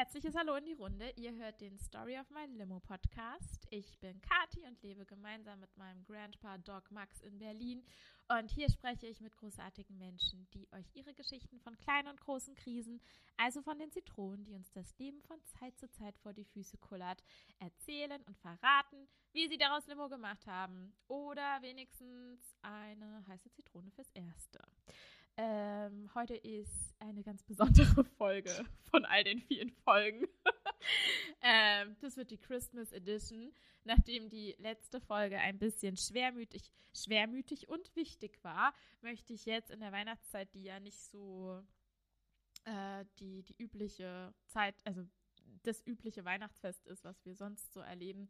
herzliches Hallo in die Runde. Ihr hört den Story of My Limo Podcast. Ich bin Kati und lebe gemeinsam mit meinem Grandpa Doc Max in Berlin. Und hier spreche ich mit großartigen Menschen, die euch ihre Geschichten von kleinen und großen Krisen, also von den Zitronen, die uns das Leben von Zeit zu Zeit vor die Füße kullert, erzählen und verraten, wie sie daraus Limo gemacht haben. Oder wenigstens eine heiße Zitrone fürs Erste. Ähm, heute ist eine ganz besondere Folge von all den vielen Folgen. ähm, das wird die Christmas Edition. Nachdem die letzte Folge ein bisschen schwermütig, schwermütig und wichtig war, möchte ich jetzt in der Weihnachtszeit, die ja nicht so äh, die, die übliche Zeit, also das übliche Weihnachtsfest ist, was wir sonst so erleben,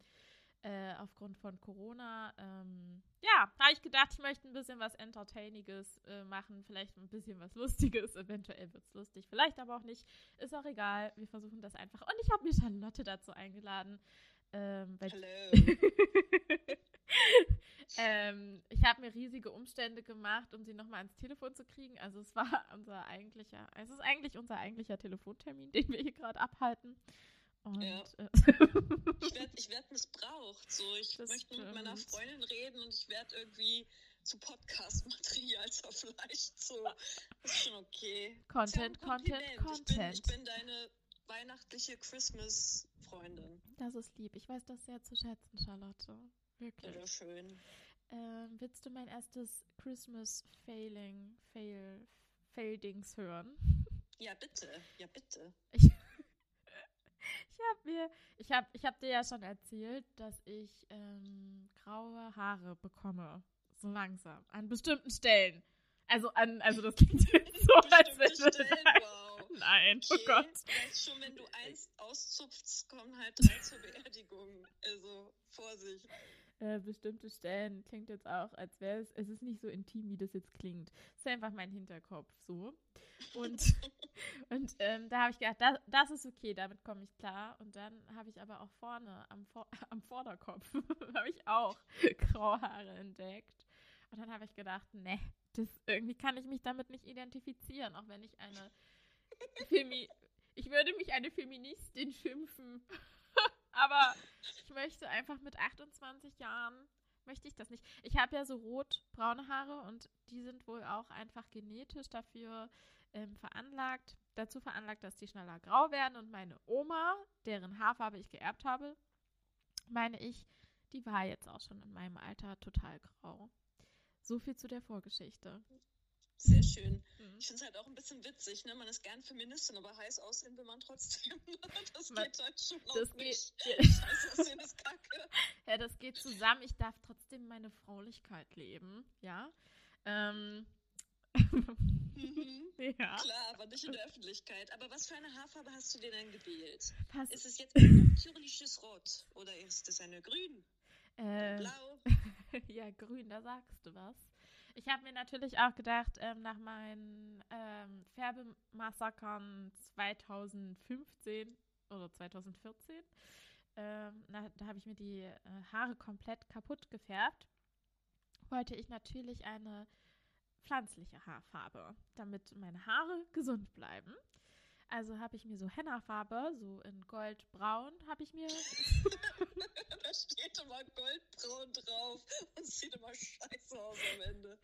äh, aufgrund von Corona. Ähm, ja, habe ich gedacht, ich möchte ein bisschen was Entertainiges äh, machen, vielleicht ein bisschen was Lustiges. Eventuell wird es lustig, vielleicht aber auch nicht. Ist auch egal, wir versuchen das einfach. Und ich habe mir Charlotte dazu eingeladen. Ähm, Hallo. ähm, ich habe mir riesige Umstände gemacht, um sie nochmal ans Telefon zu kriegen. Also es war unser eigentlicher, es ist eigentlich unser eigentlicher Telefontermin, den wir hier gerade abhalten. Und, Ja. äh, Ich werde ich werd missbraucht. So, ich Das möchte mit meiner. Freundin reden und ich werde irgendwie zu Podcast-Material zerfleischt. So, das ist schon okay. Ist ja Content, Content. Ich bin, Content. ich bin deine weihnachtliche Christmas-Freundin. Das ist lieb. Ich weiß das sehr zu schätzen, Charlotte. Wirklich. Ja, schön. Ähm, willst du mein erstes Christmas Failing, Fail, Fail-Dings hören? Ja, bitte. Ja, bitte. Ich, ich habe mir, ich habe, ich habe dir ja schon erzählt, dass ich ähm, graue Haare bekomme, so langsam, an bestimmten Stellen. Also an, also das klingt so, als wenn Stellen, wow. Nein, oh Okay. Gott. Weißt schon, wenn du eins auszupfst, kommen halt drei zur Beerdigung. Also, Vorsicht. Äh, bestimmte Stellen klingt jetzt auch, als wäre es, es ist nicht so intim, wie das jetzt klingt. Es ist einfach mein Hinterkopf so. Und, und ähm, da habe ich gedacht, das, das ist okay, damit komme ich klar. Und dann habe ich aber auch vorne am, Vor am Vorderkopf, habe ich auch graue Haare entdeckt. Und dann habe ich gedacht, ne, das irgendwie kann ich mich damit nicht identifizieren, auch wenn ich eine Femi ich würde mich eine Feministin schimpfen. Aber ich möchte einfach mit 28 Jahren, möchte ich das nicht. Ich habe ja so rot-braune Haare und die sind wohl auch einfach genetisch dafür ähm, veranlagt, dazu veranlagt, dass die schneller grau werden. Und meine Oma, deren Haarfarbe ich geerbt habe, meine ich, die war jetzt auch schon in meinem Alter total grau. So viel zu der Vorgeschichte. Sehr schön. Mhm. Ich finde es halt auch ein bisschen witzig, ne? Man ist gern Feministin, aber heiß aussehen will man trotzdem. Das geht halt schon auch Das nicht. geht, Heiß aussehen ist kacke. Ja, das geht zusammen. Ich darf trotzdem meine Fraulichkeit leben, ja. Ähm. Mhm. ja. Klar, aber nicht in der Öffentlichkeit. Aber was für eine Haarfarbe hast du dir denn gewählt? Pass, Ist es jetzt ein natürliches Rot oder ist es eine grün? äh, Blau? ja, grün, da sagst du was. Ich habe mir natürlich auch gedacht, ähm, nach meinen ähm, Färbemassakern 2015 oder 2014, ähm, na, da habe ich mir die äh, Haare komplett kaputt gefärbt, wollte ich natürlich eine pflanzliche Haarfarbe, damit meine Haare gesund bleiben. Also habe ich mir so Henna-Farbe, so in goldbraun, habe ich mir da steht immer goldbraun drauf und sieht immer scheiße aus am Ende.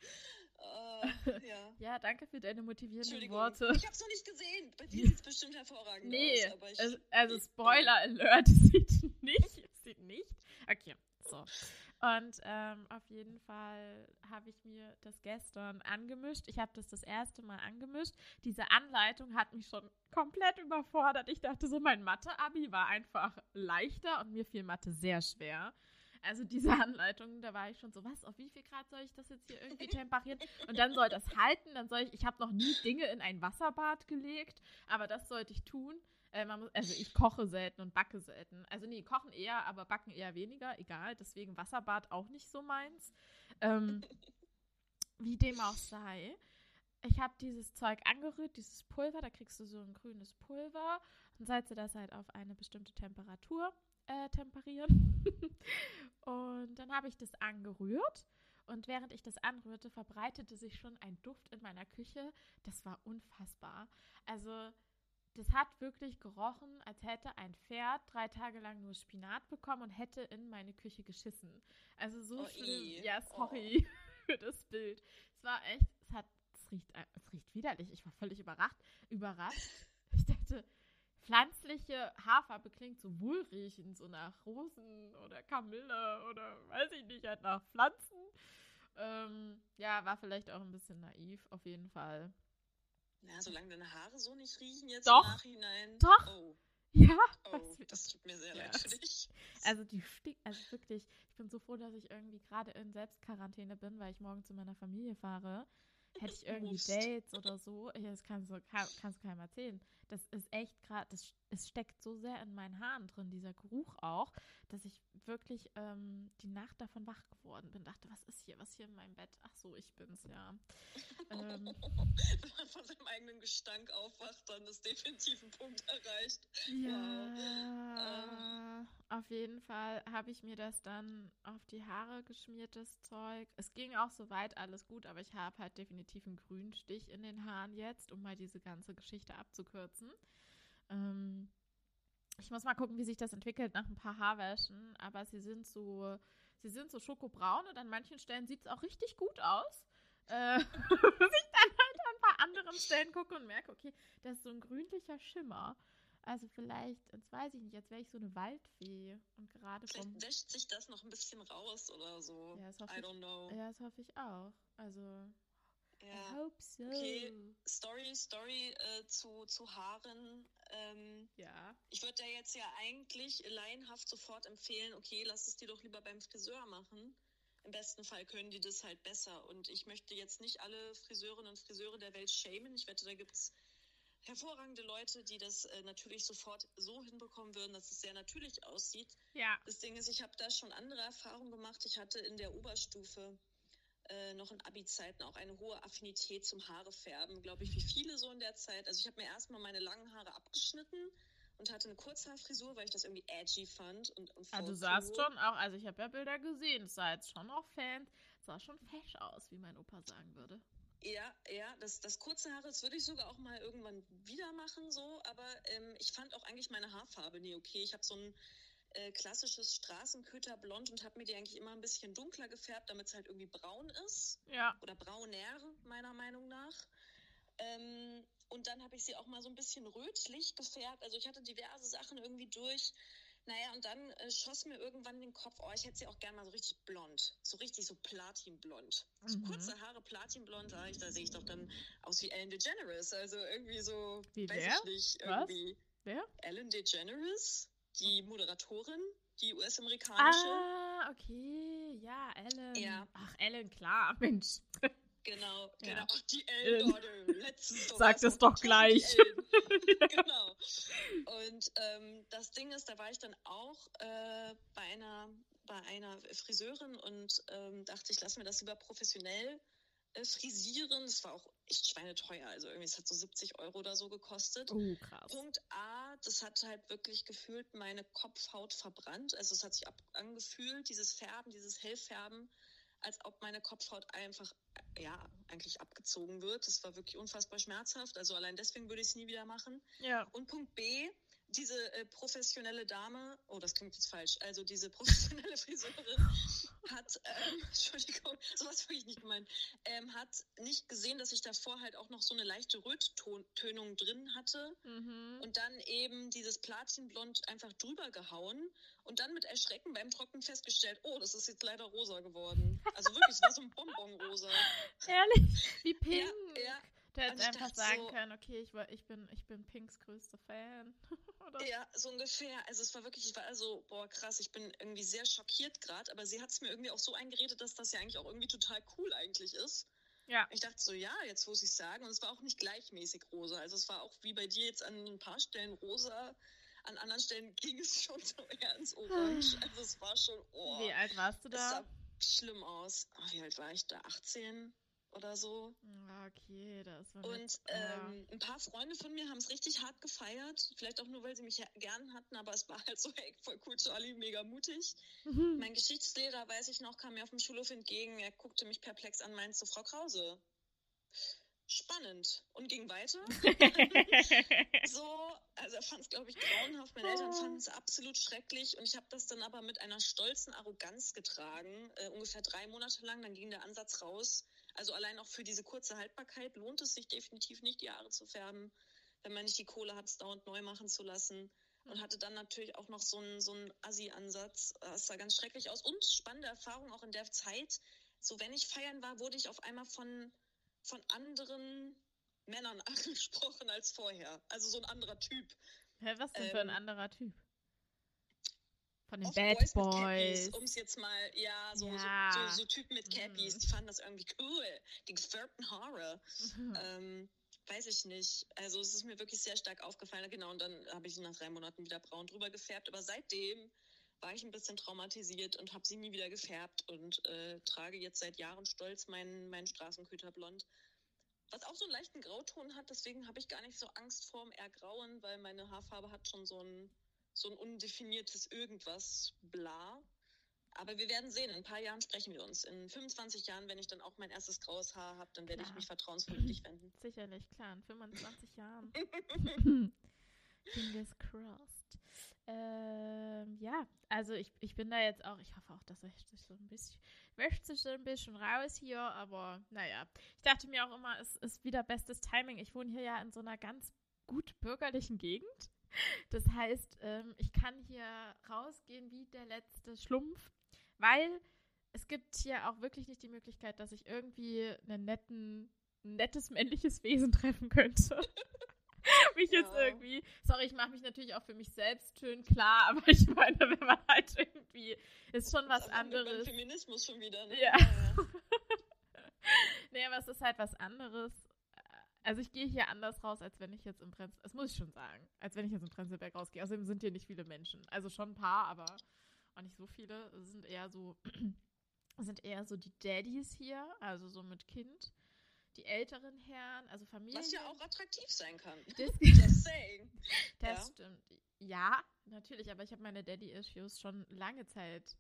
Äh, ja. Ja, danke für deine motivierenden. Worte. Ich hab's noch nicht gesehen. Bei dir sieht es bestimmt hervorragend Nee, aus. Es, also ich- Spoiler Alert, es sieht nicht, es sieht nicht. Okay, so. Und ähm, auf jeden Fall habe ich mir das gestern angemischt. Ich habe das das erste Mal angemischt. Diese Anleitung hat mich schon komplett überfordert. Ich dachte so, mein Mathe-Abi war einfach leichter und mir fiel Mathe sehr schwer. Also diese Anleitung, da war ich schon so, was, auf wie viel Grad soll ich das jetzt hier irgendwie temperieren? Und dann soll das halten, dann soll ich, ich habe noch nie Dinge in ein Wasserbad gelegt, aber das sollte ich tun. Äh, muss, also ich koche selten und backe selten. Also nee, kochen eher, aber backen eher weniger, egal. Deswegen Wasserbad auch nicht so meins. Ähm, wie dem auch sei. Ich habe dieses Zeug angerührt, dieses Pulver, da kriegst du so ein grünes Pulver und du das halt auf eine bestimmte Temperatur äh, temperieren. und dann habe ich das angerührt und während ich das anrührte, verbreitete sich schon ein Duft in meiner Küche. Das war unfassbar. Also das hat wirklich gerochen, als hätte ein Pferd drei Tage lang nur Spinat bekommen und hätte in meine Küche geschissen. Also so Oh, schlimm. Ja, sorry für das Bild. Es war echt, es hat, es riecht, es riecht widerlich. Ich war völlig überrascht. überrascht. Ich dachte, pflanzliche Haarfarbe klingt so wohlriechend, so nach Rosen oder Kamille oder weiß ich nicht, halt nach Pflanzen. Ähm, ja, war vielleicht auch ein bisschen naiv, auf jeden Fall. Na, solange deine Haare so nicht riechen jetzt Doch. im Nachhinein. Doch. Oh, Ja, oh, das tut mir sehr Ja. leid für dich. Also die stinkt, also wirklich, ich bin so froh, dass ich irgendwie gerade in Selbstquarantäne bin, weil ich morgen zu meiner Familie fahre. Hätte ich irgendwie. Dates oder so, ja, das kannst du, kann, kannst du keinem erzählen. Das ist echt gerade, das es steckt so sehr in meinen Haaren drin, dieser Geruch auch, dass ich wirklich ähm, die Nacht davon wach geworden bin. Dachte, was ist hier, was ist hier in meinem Bett? Ach so, ich bin's, ja. Ähm, Wenn man von seinem eigenen Gestank aufwacht, dann ist definitiv ein Punkt erreicht. Ja, auf jeden Fall habe ich mir das dann auf die Haare geschmiert, das Zeug. Es ging auch soweit alles gut, aber ich habe halt definitiv einen Grünstich in den Haaren jetzt, um mal diese ganze Geschichte abzukürzen. Ähm, ich muss mal gucken, wie sich das entwickelt nach ein paar Haarwäschen, aber sie sind so, sie sind so schokobraun und an manchen Stellen sieht es auch richtig gut aus. Äh, bis ich dann halt an ein paar anderen Stellen gucke und merke, okay, das ist so ein grünlicher Schimmer. Also vielleicht, jetzt weiß ich nicht, jetzt wäre ich so eine Waldfee und gerade vom... Vielleicht wäscht sich das noch ein bisschen raus oder so. Ja, das hoffe I ich- don't know. Ja, das hoffe ich auch. Also, I Ja. hope so. Okay. Story, Story äh, zu, zu Haaren. Ähm, Ja. ich würde da jetzt ja eigentlich laienhaft sofort empfehlen, okay, lass es dir doch lieber beim Friseur machen. Im besten Fall können die das halt besser. Und ich möchte jetzt nicht alle Friseurinnen und Friseure der Welt schämen. Ich wette, da gibt es hervorragende Leute, die das äh, natürlich sofort so hinbekommen würden, dass es sehr natürlich aussieht. Ja. Das Ding ist, ich habe da schon andere Erfahrungen gemacht. Ich hatte in der Oberstufe äh, noch in Abi-Zeiten auch eine hohe Affinität zum Haarefärben, glaube ich, wie viele so in der Zeit. Also ich habe mir erstmal meine langen Haare abgeschnitten und hatte eine Kurzhaarfrisur, weil ich das irgendwie edgy fand. Und, und Ah, du sahst schon auch, also ich habe ja Bilder gesehen, es sah jetzt schon auch Fan, sah schon fesch aus, wie mein Opa sagen würde. Ja, ja, das, das kurze Haare, das würde ich sogar auch mal irgendwann wieder machen, so. Aber ähm, ich fand auch eigentlich meine Haarfarbe nie okay. Ich habe so ein äh, klassisches Straßenköterblond und habe mir die eigentlich immer ein bisschen dunkler gefärbt, damit es halt irgendwie braun ist. Ja. oder brauner, meiner Meinung nach. Ähm, und dann habe ich sie auch mal so ein bisschen rötlich gefärbt. Also ich hatte diverse Sachen irgendwie durch. Naja, und dann äh, schoss mir irgendwann in den Kopf, oh, ich hätte sie auch gerne mal so richtig blond. So richtig so platinblond. So Mhm. kurze Haare, platinblond, da, ich, da sehe ich doch dann aus wie Ellen DeGeneres. Also irgendwie so, Wie weiß wer? ich nicht, Was? irgendwie. Wer? Ellen DeGeneres, die Moderatorin, die US-amerikanische. Ah, okay, ja, Ellen. Ja. Ach, Ellen, klar, Mensch. Genau, Ja. genau. Ach, die Ellen. Letztens doch Sag das doch gleich. Genau. Und ähm, das Ding ist, da war ich dann auch äh, bei einer bei einer Friseurin und ähm, dachte, ich lasse mir das lieber professionell äh, frisieren. Das war auch echt schweineteuer, also irgendwie, es hat so 70 Euro oder so gekostet. Oh, krass. Punkt A, das hat halt wirklich gefühlt meine Kopfhaut verbrannt. Also es hat sich ab angefühlt, dieses Färben, dieses Hellfärben, als ob meine Kopfhaut einfach, äh, ja, eigentlich abgezogen wird. Das war wirklich unfassbar schmerzhaft. Also allein deswegen würde ich es nie wieder machen. Ja. Und Punkt B, diese äh, professionelle Dame, oh, das klingt jetzt falsch, also diese professionelle Friseurin hat, ähm, Entschuldigung, sowas habe ich nicht gemeint, ähm, hat nicht gesehen, dass ich davor halt auch noch so eine leichte Röttönung drin hatte Mhm. und dann eben dieses Platinblond einfach drüber gehauen und dann mit Erschrecken beim Trocknen festgestellt, oh, das ist jetzt leider rosa geworden. Also wirklich, es war so ein Bonbonrosa. Ehrlich? Wie pink. Ja, ja. Hättest Und ich einfach sagen so- können, okay, ich, war, ich, bin, ich bin Pinks größter Fan. Ja, so ungefähr. Also es war wirklich, ich war also, boah, krass, ich bin irgendwie sehr schockiert gerade, aber sie hat es mir irgendwie auch so eingeredet, dass das ja eigentlich auch irgendwie total cool eigentlich ist. Ja. Ich dachte so, ja, jetzt muss ich sagen. Und es war auch nicht gleichmäßig rosa. Also es war auch wie bei dir jetzt an ein paar Stellen rosa. An anderen Stellen ging es schon so eher ins Orange. Also es war schon, oh, Wie alt warst du es da? sah schlimm aus. Ach, wie alt war ich da? 18 oder so. Ah, Okay, da ist man Und ja. ähm, ein paar Freunde von mir haben es richtig hart gefeiert. Vielleicht auch nur, weil sie mich gern hatten, aber es war halt so, hey, voll cool, Charlie, mega mutig. Mhm. Mein Geschichtslehrer, weiß ich noch, kam mir auf dem Schulhof entgegen. Er guckte mich perplex an, meinst du, Frau Krause? spannend und ging weiter. so, also er fand es, glaube ich, grauenhaft. Meine Eltern fanden es absolut schrecklich und ich habe das dann aber mit einer stolzen Arroganz getragen, äh, ungefähr drei Monate lang. Dann ging der Ansatz raus. Also allein auch für diese kurze Haltbarkeit lohnt es sich definitiv nicht, die Haare zu färben, wenn man nicht die Kohle hat, es dauernd neu machen zu lassen. Und hatte dann natürlich auch noch so einen, so einen Assi-Ansatz. Das sah ganz schrecklich aus. Und spannende Erfahrung auch in der Zeit. So, wenn ich feiern war, wurde ich auf einmal von von anderen Männern angesprochen als vorher. Also so ein anderer Typ. Hä, was denn ähm, für ein ähm, anderer Typ? Von den Bad Boys. Boys. Um es jetzt mal, ja, so, ja. So, so, so, Typen mit Cappies, mhm. die fanden das irgendwie cool. Die gefärbten Haare. Mhm. Ähm, weiß ich nicht. Also es ist mir wirklich sehr stark aufgefallen. Genau, und dann habe ich sie nach drei Monaten wieder braun drüber gefärbt. Aber seitdem war ich ein bisschen traumatisiert und habe sie nie wieder gefärbt und äh, trage jetzt seit Jahren stolz meinen, meinen Straßenköter blond. Was auch so einen leichten Grauton hat, deswegen habe ich gar nicht so Angst vorm Ergrauen, weil meine Haarfarbe hat schon so ein, so ein undefiniertes Irgendwas, bla. Aber wir werden sehen, in ein paar Jahren sprechen wir uns. In 25 Jahren, wenn ich dann auch mein erstes graues Haar habe, dann werde ich mich vertrauensvoll an dich wenden. Sicherlich, klar, in 25 Jahren. Fingers crossed. Ähm, ja, also ich, ich bin da jetzt auch, ich hoffe auch, dass ich sich so ein bisschen, möchte sich so ein bisschen raus hier, aber naja. Ich dachte mir auch immer, es ist wieder bestes Timing. Ich wohne hier ja in so einer ganz gut bürgerlichen Gegend. Das heißt, ähm, ich kann hier rausgehen wie der letzte Schlumpf, weil es gibt hier auch wirklich nicht die Möglichkeit, dass ich irgendwie einen netten, ein nettes männliches Wesen treffen könnte. mich jetzt ja. irgendwie. Sorry, ich mache mich natürlich auch für mich selbst schön klar, aber ich meine, wenn man halt irgendwie. Ist schon was anderes. Feminismus schon wieder, ne? Ja. ja. nee, aber es ist halt was anderes. Also ich gehe hier anders raus, als wenn ich jetzt im Prenzlberg, das muss ich schon sagen, als wenn ich jetzt im Prenzlberg rausgehe. Außerdem sind hier nicht viele Menschen. Also schon ein paar, aber auch nicht so viele. Es sind eher so, sind eher so die Daddies hier, also so mit Kind die älteren Herren, also Familien. Was ja auch attraktiv sein kann. Das, Just saying. Das ja. stimmt. Ja, natürlich, aber ich habe meine Daddy-Issues schon lange Zeit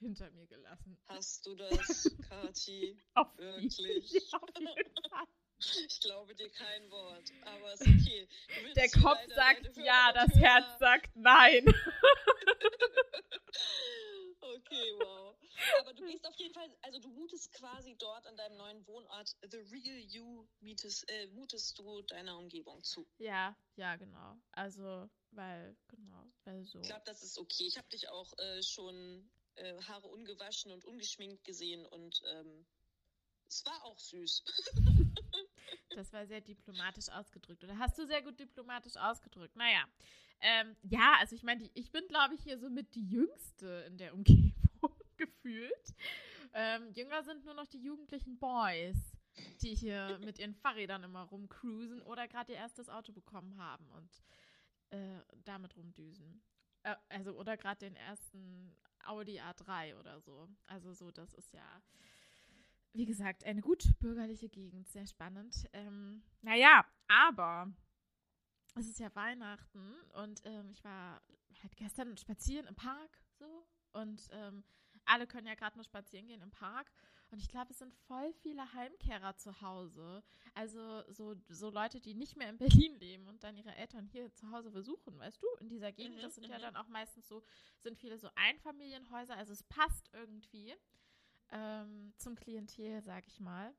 hinter mir gelassen. Hast du das, Kati? Wirklich? Ja, auf jeden Fall. Ich glaube dir kein Wort, aber ist okay. Der Kopf sagt ja, das Herz sagt nein. okay, wow. Aber du gehst auf jeden Fall, also du mutest quasi dort an deinem neuen Wohnort, The Real You, mietest, äh, mutest du deiner Umgebung zu. Ja, ja, genau. Also, weil, genau, weil so. Ich glaube, das ist okay. Ich habe dich auch äh, schon äh, Haare ungewaschen und ungeschminkt gesehen und ähm, es war auch süß. das war sehr diplomatisch ausgedrückt. Oder hast du sehr gut diplomatisch ausgedrückt? Naja. Ähm, ja, also ich meine, ich bin, glaube ich, hier so mit die Jüngste in der Umgebung gefühlt. Ähm, jünger sind nur noch die jugendlichen Boys, die hier mit ihren Fahrrädern immer rumcruisen oder gerade ihr erstes Auto bekommen haben und äh, damit rumdüsen. Äh, also, oder gerade den ersten Audi A3 oder so. Also, so, das ist ja, wie gesagt, eine gut bürgerliche Gegend. Sehr spannend. Ähm, naja, aber es ist ja Weihnachten und ähm, ich war halt gestern spazieren im Park so und ähm, alle können ja gerade nur spazieren gehen im Park. Und ich glaube, es sind voll viele Heimkehrer zu Hause. Also so, so Leute, die nicht mehr in Berlin leben und dann ihre Eltern hier zu Hause besuchen, weißt du, in dieser Gegend. Mhm, das sind ja mhm. dann auch meistens so, sind viele so Einfamilienhäuser. Also es passt irgendwie ähm, zum Klientel, sag ich mal.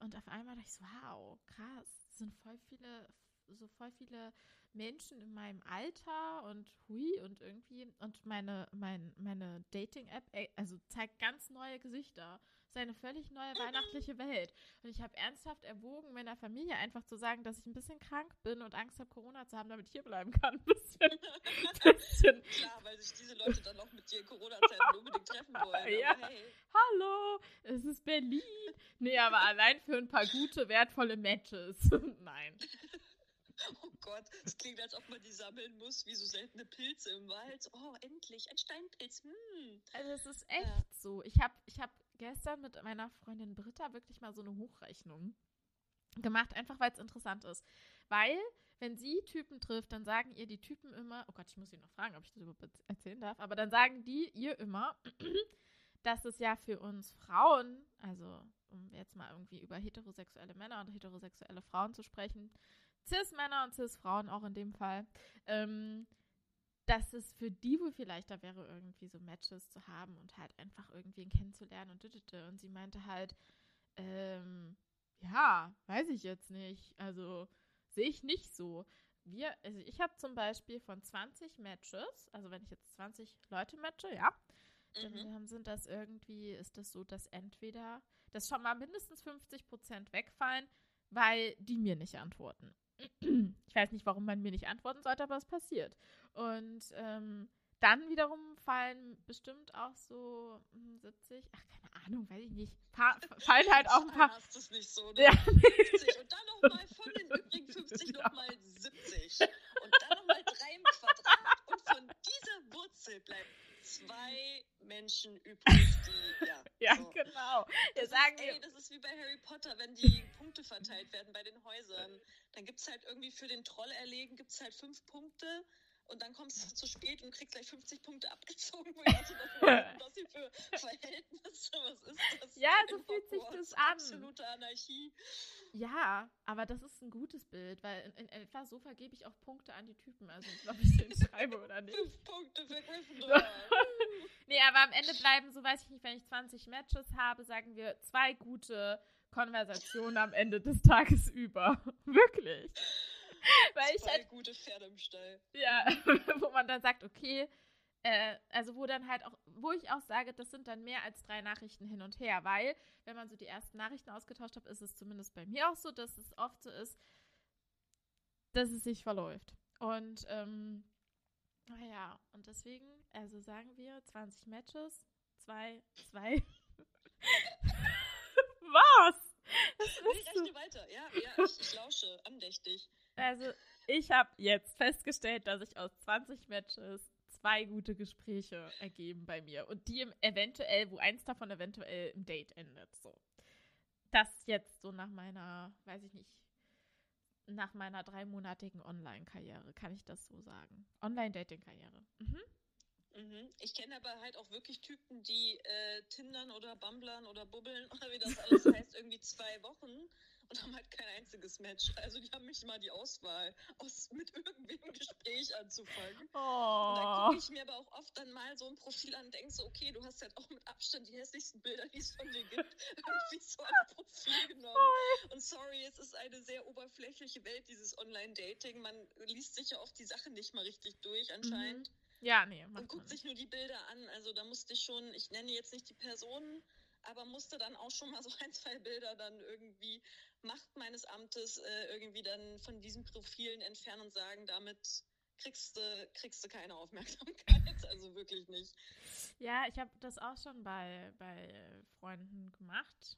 Und auf einmal dachte ich so, wow, krass, sind voll viele, so voll viele Menschen in meinem Alter und hui und irgendwie und meine, mein, meine Dating-App, also zeigt ganz neue Gesichter. Das ist eine völlig neue weihnachtliche Welt. Und ich habe ernsthaft erwogen, meiner Familie einfach zu sagen, dass ich ein bisschen krank bin und Angst habe, Corona zu haben, damit ich hier bleiben kann. Ein bisschen. bisschen. Klar, weil sich diese Leute dann noch mit dir in Corona-Zeiten unbedingt treffen wollen. Ja. Hey. Hallo, es ist Berlin. Nee, aber allein für ein paar gute, wertvolle Matches. Nein. Oh Gott, es klingt, als ob man die sammeln muss, wie so seltene Pilze im Wald. Oh, endlich, ein Steinpilz. Hm. Also es ist echt ja. so. Ich habe ich hab gestern mit meiner Freundin Britta wirklich mal so eine Hochrechnung gemacht, einfach weil es interessant ist. Weil, wenn sie Typen trifft, dann sagen ihr die Typen immer, oh Gott, ich muss sie noch fragen, ob ich das überhaupt erzählen darf, aber dann sagen die ihr immer, dass es ja für uns Frauen, also um jetzt mal irgendwie über heterosexuelle Männer und heterosexuelle Frauen zu sprechen, Cis-Männer und Cis-Frauen auch in dem Fall, ähm, dass es für die wohl vielleicht da wäre, irgendwie so Matches zu haben und halt einfach irgendwen kennenzulernen und düdüdü. Und sie meinte halt, ähm, ja, weiß ich jetzt nicht. Also sehe ich nicht so. Wir, also ich habe zum Beispiel von 20 Matches, also wenn ich jetzt 20 Leute matche, ja, dann Mhm. sind das irgendwie, ist das so, dass entweder, dass schon mal mindestens 50 Prozent wegfallen, weil die mir nicht antworten. Ich weiß nicht, warum man mir nicht antworten sollte, aber es passiert. Und ähm, dann wiederum fallen bestimmt auch so hm, 70, ach keine Ahnung, weiß ich nicht, paar, fallen halt auch ein paar. Hast es nicht so, ne? Ja. 50 und dann nochmal von den übrigen 50 Genau. nochmal 70. Und dann nochmal 3 im Quadrat. Und von dieser Wurzel bleiben zwei Menschen übrig, die, ja. Ja, so. genau. Wir Das sagen ist, ey, wir, das ist wie bei Harry Potter, wenn die Punkte verteilt werden bei den Häusern. Dann gibt es halt irgendwie für den Troll erlegen, gibt es halt fünf Punkte und dann kommst du zu spät und kriegst gleich 50 Punkte abgezogen. Dachte, was hier für Verhältnisse, was ist das? Ja, so fühlt sich das an. Absolute Anarchie. ja, aber das ist ein gutes Bild, weil in, in etwa so vergebe ich auch Punkte an die Typen, also ob ich den schreibe oder nicht. Fünf Punkte für Gryffindor. Nee, aber am Ende bleiben, so weiß ich nicht, wenn ich 20 Matches habe, sagen wir zwei gute Konversationen am Ende des Tages über. Wirklich. Weil ich halt, gute Pferde im Stall. ja, wo man dann sagt, okay, äh, also wo dann halt auch, wo ich auch sage, das sind dann mehr als drei Nachrichten hin und her, weil, wenn man so die ersten Nachrichten ausgetauscht hat, ist es zumindest bei mir auch so, dass es oft so ist, dass es sich verläuft. Und, ähm, naja, und deswegen, also sagen wir 20 Matches, zwei, zwei. Was? Ich so. rechne weiter. Ja, ja, ich, ich. Also, ich habe jetzt festgestellt, dass sich aus 20 Matches zwei gute Gespräche ergeben bei mir. Und die eventuell, wo eins davon eventuell im Date endet. So. Das jetzt so nach meiner, weiß ich nicht, nach meiner dreimonatigen Online-Karriere, kann ich das so sagen. Online-Dating-Karriere. Mhm. Mhm. Ich kenne aber halt auch wirklich Typen, die äh, Tindern oder Bumblern oder Bubbeln oder wie das alles heißt, irgendwie zwei Wochen und haben halt kein einziges Match. Also die haben nicht mal die Auswahl, aus, mit irgendwem Gespräch anzufangen. Und da Oh. gucke ich mir aber auch oft dann mal so ein Profil an und denke so, okay, du hast halt auch mit Abstand die hässlichsten Bilder, die es von dir gibt, irgendwie so ein Profil genommen. Und sorry, es ist eine sehr oberflächliche Welt, dieses Online-Dating. Man liest sich ja oft die Sachen nicht mal richtig durch anscheinend Ja, nee, und macht guckt man sich nur die Bilder an. Also da musste ich schon, ich nenne jetzt nicht die Personen, aber musste dann auch schon mal so ein, zwei Bilder dann irgendwie Macht meines Amtes äh, irgendwie dann von diesen Profilen entfernen und sagen, damit kriegst du, kriegst du keine Aufmerksamkeit. Also wirklich nicht. Ja, ich habe das auch schon bei, bei Freunden gemacht.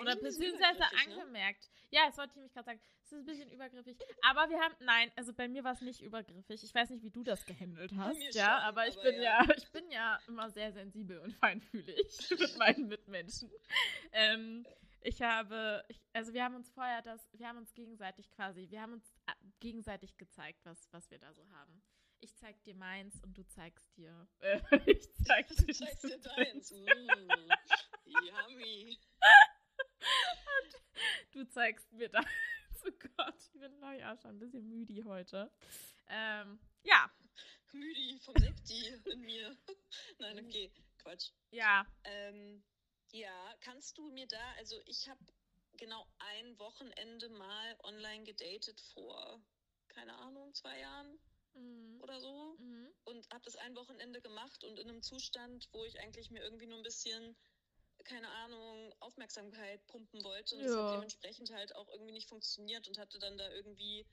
Oder beziehungsweise ne? angemerkt. Ja, das wollte ich mich gerade sagen. Es ist ein bisschen übergriffig. Aber wir haben, nein, also bei mir war es nicht übergriffig. Ich weiß nicht, wie du das gehandelt hast. mir Ja, schon, aber ich aber bin ja. ja. ich bin ja immer sehr sensibel und feinfühlig mit meinen Mitmenschen. Ähm, ich habe, ich, also wir haben uns vorher das, wir haben uns gegenseitig quasi, wir haben uns äh, gegenseitig gezeigt, was, was wir da so haben. Ich zeig dir meins und du zeigst dir. Äh, ich zeig dir, Du zeigst dir deins. Mm, yummy. Du zeigst mir deins. Oh Gott, ich bin glaube ich auch schon ein bisschen müde heute. Ähm, ja, Müdi vom Sekti in mir. Nein, okay, Quatsch. ja. Ähm, ja, kannst du mir da, also ich habe genau ein Wochenende mal online gedatet vor, keine Ahnung, zwei Jahren Mhm. oder so Mhm. und habe das ein Wochenende gemacht und in einem Zustand, wo ich eigentlich mir irgendwie nur ein bisschen, keine Ahnung, Aufmerksamkeit pumpen wollte und das Ja. hat dementsprechend halt auch irgendwie nicht funktioniert und hatte dann da irgendwie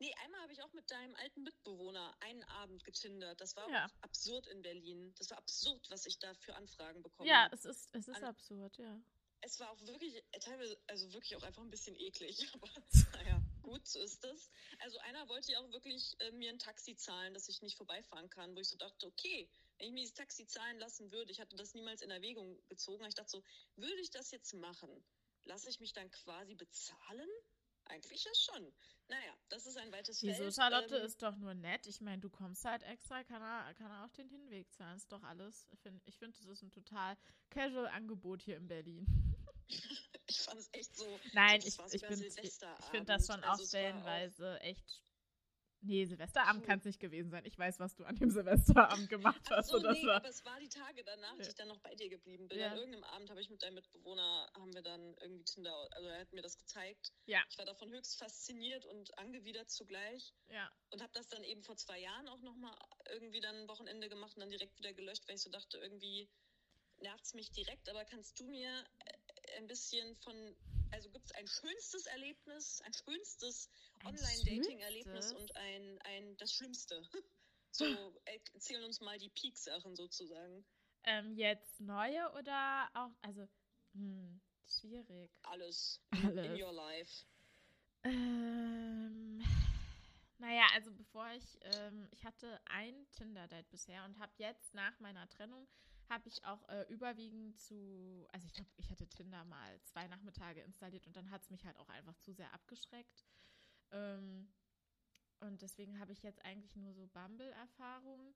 Nee, einmal habe ich auch mit deinem alten Mitbewohner einen Abend getindert. Das war Ja. auch absurd in Berlin. Das war absurd, was ich da für Anfragen bekommen Ja, habe. es ist, es ist An- absurd, ja. Es war auch wirklich, äh, teilweise, also wirklich auch einfach ein bisschen eklig. Aber naja, gut, so ist das. Also einer wollte ja auch wirklich äh, mir ein Taxi zahlen, dass ich nicht vorbeifahren kann, wo ich so dachte, okay, wenn ich mir dieses Taxi zahlen lassen würde, ich hatte das niemals in Erwägung gezogen, ich dachte so, würde ich das jetzt machen, lasse ich mich dann quasi bezahlen? Eigentlich ja schon. Naja, das ist ein weites Wieso, Feld. Charlotte Ähm, ist doch nur nett. Ich meine, du kommst halt extra, kann er, kann er auch den Hinweg zahlen. Ist doch alles. Ich finde, ich find, das ist ein total casual Angebot hier in Berlin. ich fand es echt so. Nein, ich, ich, ich finde das schon also auch stellenweise echt Nee, Silvesterabend kann es nicht gewesen sein. Ich weiß, was du an dem Silvesterabend gemacht hast. So, nee, war aber es war die Tage danach, ja. ich dann noch bei dir geblieben bin. Ja. An irgendeinem Abend habe ich mit deinem Mitbewohner, haben wir dann irgendwie Tinder, also er hat mir das gezeigt. Ja. Ich war davon höchst fasziniert und angewidert zugleich. Ja. Und habe das dann eben vor zwei Jahren auch nochmal irgendwie dann ein Wochenende gemacht und dann direkt wieder gelöscht, weil ich so dachte, irgendwie nervt es mich direkt, aber kannst du mir äh, ein bisschen von also gibt es ein schönstes Erlebnis, ein schönstes Online-Dating-Erlebnis und ein, ein das Schlimmste. So, erzählen uns mal die Peak-Sachen sozusagen. Ähm, jetzt neue oder auch, also, hm, schwierig. Alles. Alles. In your life. Ähm, naja, also bevor ich, ähm, ich hatte ein Tinder-Date bisher und habe jetzt nach meiner Trennung habe ich auch äh, überwiegend zu, also ich glaube, ich hatte Tinder mal zwei Nachmittage installiert und dann hat es mich halt auch einfach zu sehr abgeschreckt. Ähm, und deswegen habe ich jetzt eigentlich nur so Bumble-Erfahrungen.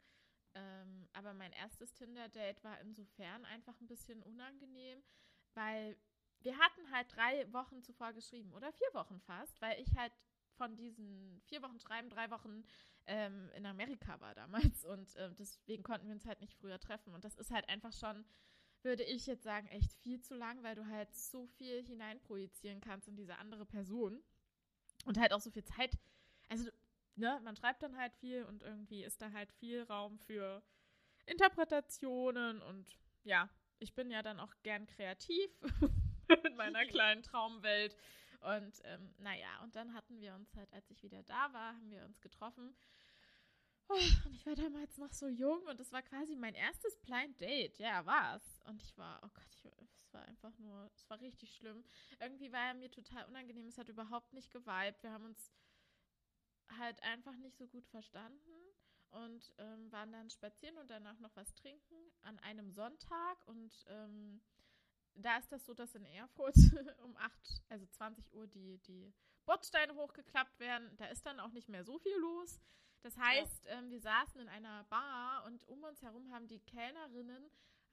Ähm, aber mein erstes Tinder-Date war insofern einfach ein bisschen unangenehm, weil wir hatten halt drei Wochen zuvor geschrieben oder vier Wochen fast, weil ich halt von diesen vier Wochen Schreiben, drei Wochen ähm, in Amerika war damals und äh, deswegen konnten wir uns halt nicht früher treffen. Und das ist halt einfach schon, würde ich jetzt sagen, echt viel zu lang, weil du halt so viel hineinprojizieren kannst in diese andere Person und halt auch so viel Zeit. Also, ne, man schreibt dann halt viel und irgendwie ist da halt viel Raum für Interpretationen und ja, ich bin ja dann auch gern kreativ in meiner kleinen Traumwelt. Und ähm, naja, und dann hatten wir uns halt, als ich wieder da war, haben wir uns getroffen. Oh, und ich war damals noch so jung und es war quasi mein erstes Blind Date. Ja, war's. Und ich war, oh Gott, es war einfach nur, es war richtig schlimm. Irgendwie war er mir total unangenehm. Es hat überhaupt nicht geweibt. Wir haben uns halt einfach nicht so gut verstanden und ähm, waren dann spazieren und danach noch was trinken an einem Sonntag und ähm, da ist das so, dass in Erfurt um 8, also 20 Uhr die, die Bordsteine hochgeklappt werden. Da ist dann auch nicht mehr so viel los. Das heißt, ja. ähm, wir saßen in einer Bar und um uns herum haben die Kellnerinnen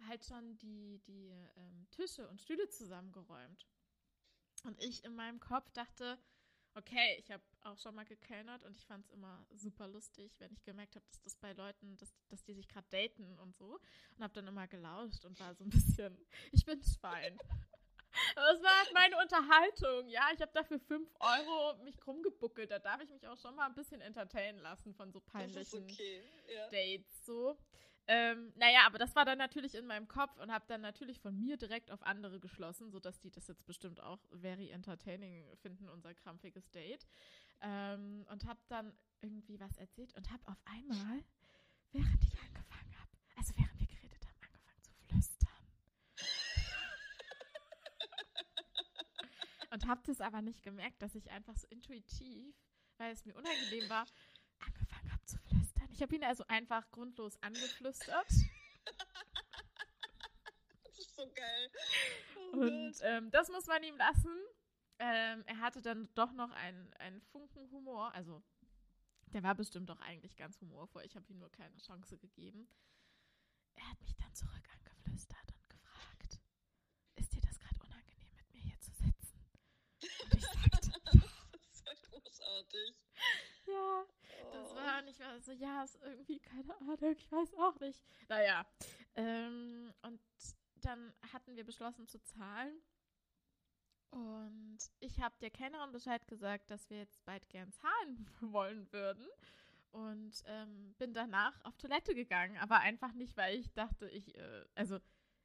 halt schon die, die ähm, Tische und Stühle zusammengeräumt. Und ich in meinem Kopf dachte, okay, ich habe auch schon mal gekellnert und ich fand es immer super lustig, wenn ich gemerkt habe, dass das bei Leuten, dass, dass die sich gerade daten und so. Und habe dann immer gelauscht und war so ein bisschen, ich bin Schwein. Es war halt meine Unterhaltung, ja. Ich habe dafür 5 Euro mich krumm gebuckelt. Da darf ich mich auch schon mal ein bisschen entertainen lassen von so peinlichen okay. ja. Dates. So. Ähm, naja, aber das war dann natürlich in meinem Kopf und habe dann natürlich von mir direkt auf andere geschlossen, sodass die das jetzt bestimmt auch very entertaining finden, unser krampfiges Date. Ähm, und habe dann irgendwie was erzählt und habe auf einmal, während ich angefangen habe, also während wir geredet haben, angefangen zu flüstern. Und habe das aber nicht gemerkt, dass ich einfach so intuitiv, weil es mir unangenehm war, angefangen habe zu flüstern. Ich habe ihn also einfach grundlos angeflüstert. das ist so geil. Oh und ähm, das muss man ihm lassen. Ähm, er hatte dann doch noch einen, einen Funken Humor. Also, der war bestimmt doch eigentlich ganz humorvoll. Ich habe ihm nur keine Chance gegeben. Er hat mich dann zurück angeflüstert und gefragt: Ist dir das gerade unangenehm, mit mir hier zu sitzen? Und ich sagte: Ja. das ist ja großartig. Ja, das war, und ich war so, ja, ist irgendwie, keine Ahnung, ich weiß auch nicht. Naja, ähm, und dann hatten wir beschlossen zu zahlen. Und ich habe der Kellnerin Bescheid gesagt, dass wir jetzt bald gern zahlen wollen würden. Und ähm, bin danach auf Toilette gegangen. Aber einfach nicht, weil ich dachte, ich, äh, also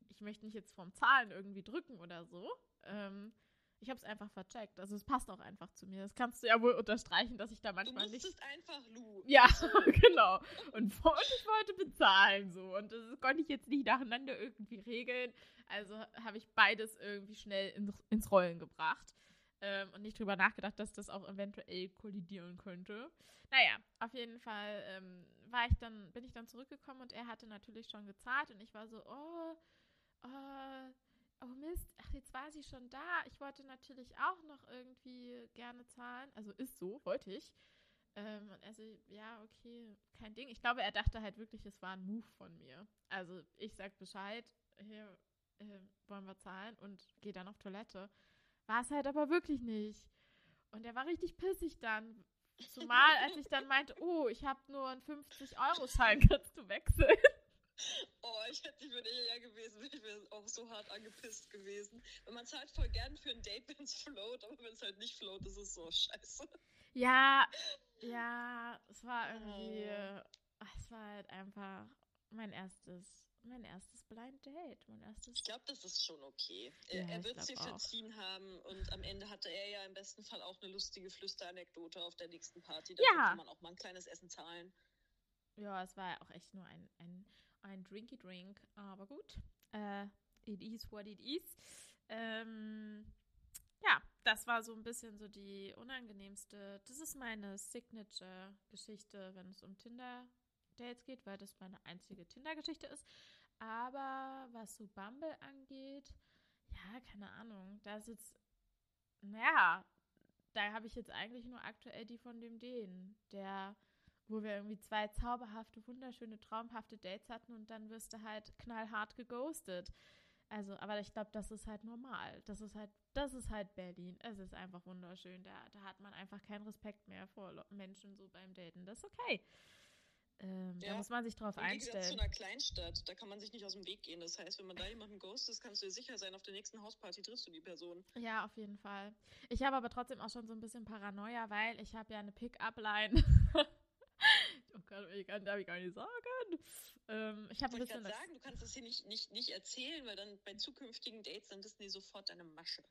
ich möchte nicht jetzt vorm Zahlen irgendwie drücken oder so. Ähm, ich habe es einfach vercheckt. Also es passt auch einfach zu mir. Das kannst du ja wohl unterstreichen, dass ich da manchmal nicht. Du nicht einfach Lu. Ja, genau. Und, und ich wollte bezahlen so. Und das konnte ich jetzt nicht nacheinander irgendwie regeln. Also habe ich beides irgendwie schnell in, ins Rollen gebracht. Ähm, und nicht drüber nachgedacht, dass das auch eventuell kollidieren könnte. Naja, auf jeden Fall ähm, war ich dann, bin ich dann zurückgekommen und er hatte natürlich schon gezahlt und ich war so, oh, oh oh Mist, ach, jetzt war sie schon da. Ich wollte natürlich auch noch irgendwie gerne zahlen. Also ist so, wollte ich. Ähm, also, ja, okay, kein Ding. Ich glaube, er dachte halt wirklich, es war ein Move von mir. Also ich sag Bescheid, hier, äh, wollen wir zahlen und gehe dann auf Toilette. War es halt aber wirklich nicht. Und er war richtig pissig dann. Zumal, als ich dann meinte, oh, ich habe nur einen 50-Euro-Schein, kannst du wechseln? Oh, ich hätte nicht mit eher gewesen, ich wäre auch so hart angepisst gewesen. Weil man zahlt voll gern für ein Date, wenn es float, aber wenn es halt nicht float, ist es so scheiße. Ja, ja, es war irgendwie, oh. es war halt einfach mein erstes mein erstes Blind Date. Mein erstes ich glaube, das ist schon okay. Ja, er wird sie verziehen haben und am Ende hatte er ja im besten Fall auch eine lustige Flüsteranekdote auf der nächsten Party. Da ja. kann man auch mal ein kleines Essen zahlen. Ja, es war ja auch echt nur ein, ein, ein Drinky Drink, aber gut. Äh, it is what it is. Ähm, ja, das war so ein bisschen so die unangenehmste. Das ist meine Signature-Geschichte, wenn es um Tinder Dates geht, weil das meine einzige Tinder-Geschichte ist. Aber was so Bumble angeht, ja, keine Ahnung. Da ist jetzt, naja, da habe ich jetzt eigentlich nur aktuell die von dem Den, der, wo wir irgendwie zwei zauberhafte, wunderschöne, traumhafte Dates hatten und dann wirst du halt knallhart geghostet. Also, aber ich glaube, das ist halt normal. Das ist halt, das ist halt Berlin. Es ist einfach wunderschön. Da, da hat man einfach keinen Respekt mehr vor Menschen so beim Daten. Das ist okay. Ähm, ja. Da muss man sich drauf einstellen. zu einer Kleinstadt, da kann man sich nicht aus dem Weg gehen. Das heißt, wenn man da jemanden ghostet, kannst du dir sicher sein, auf der nächsten Hausparty triffst du die Person. Ja, auf jeden Fall. Ich habe aber trotzdem auch schon so ein bisschen Paranoia, weil ich habe ja eine Pickup-Line. Gott, ich kann, darf ich gar nicht sagen. Ähm, ich habe ein bisschen. Sagen, du kannst das hier nicht, nicht, nicht erzählen, weil dann bei zukünftigen Dates, dann wissen die sofort deine Masche.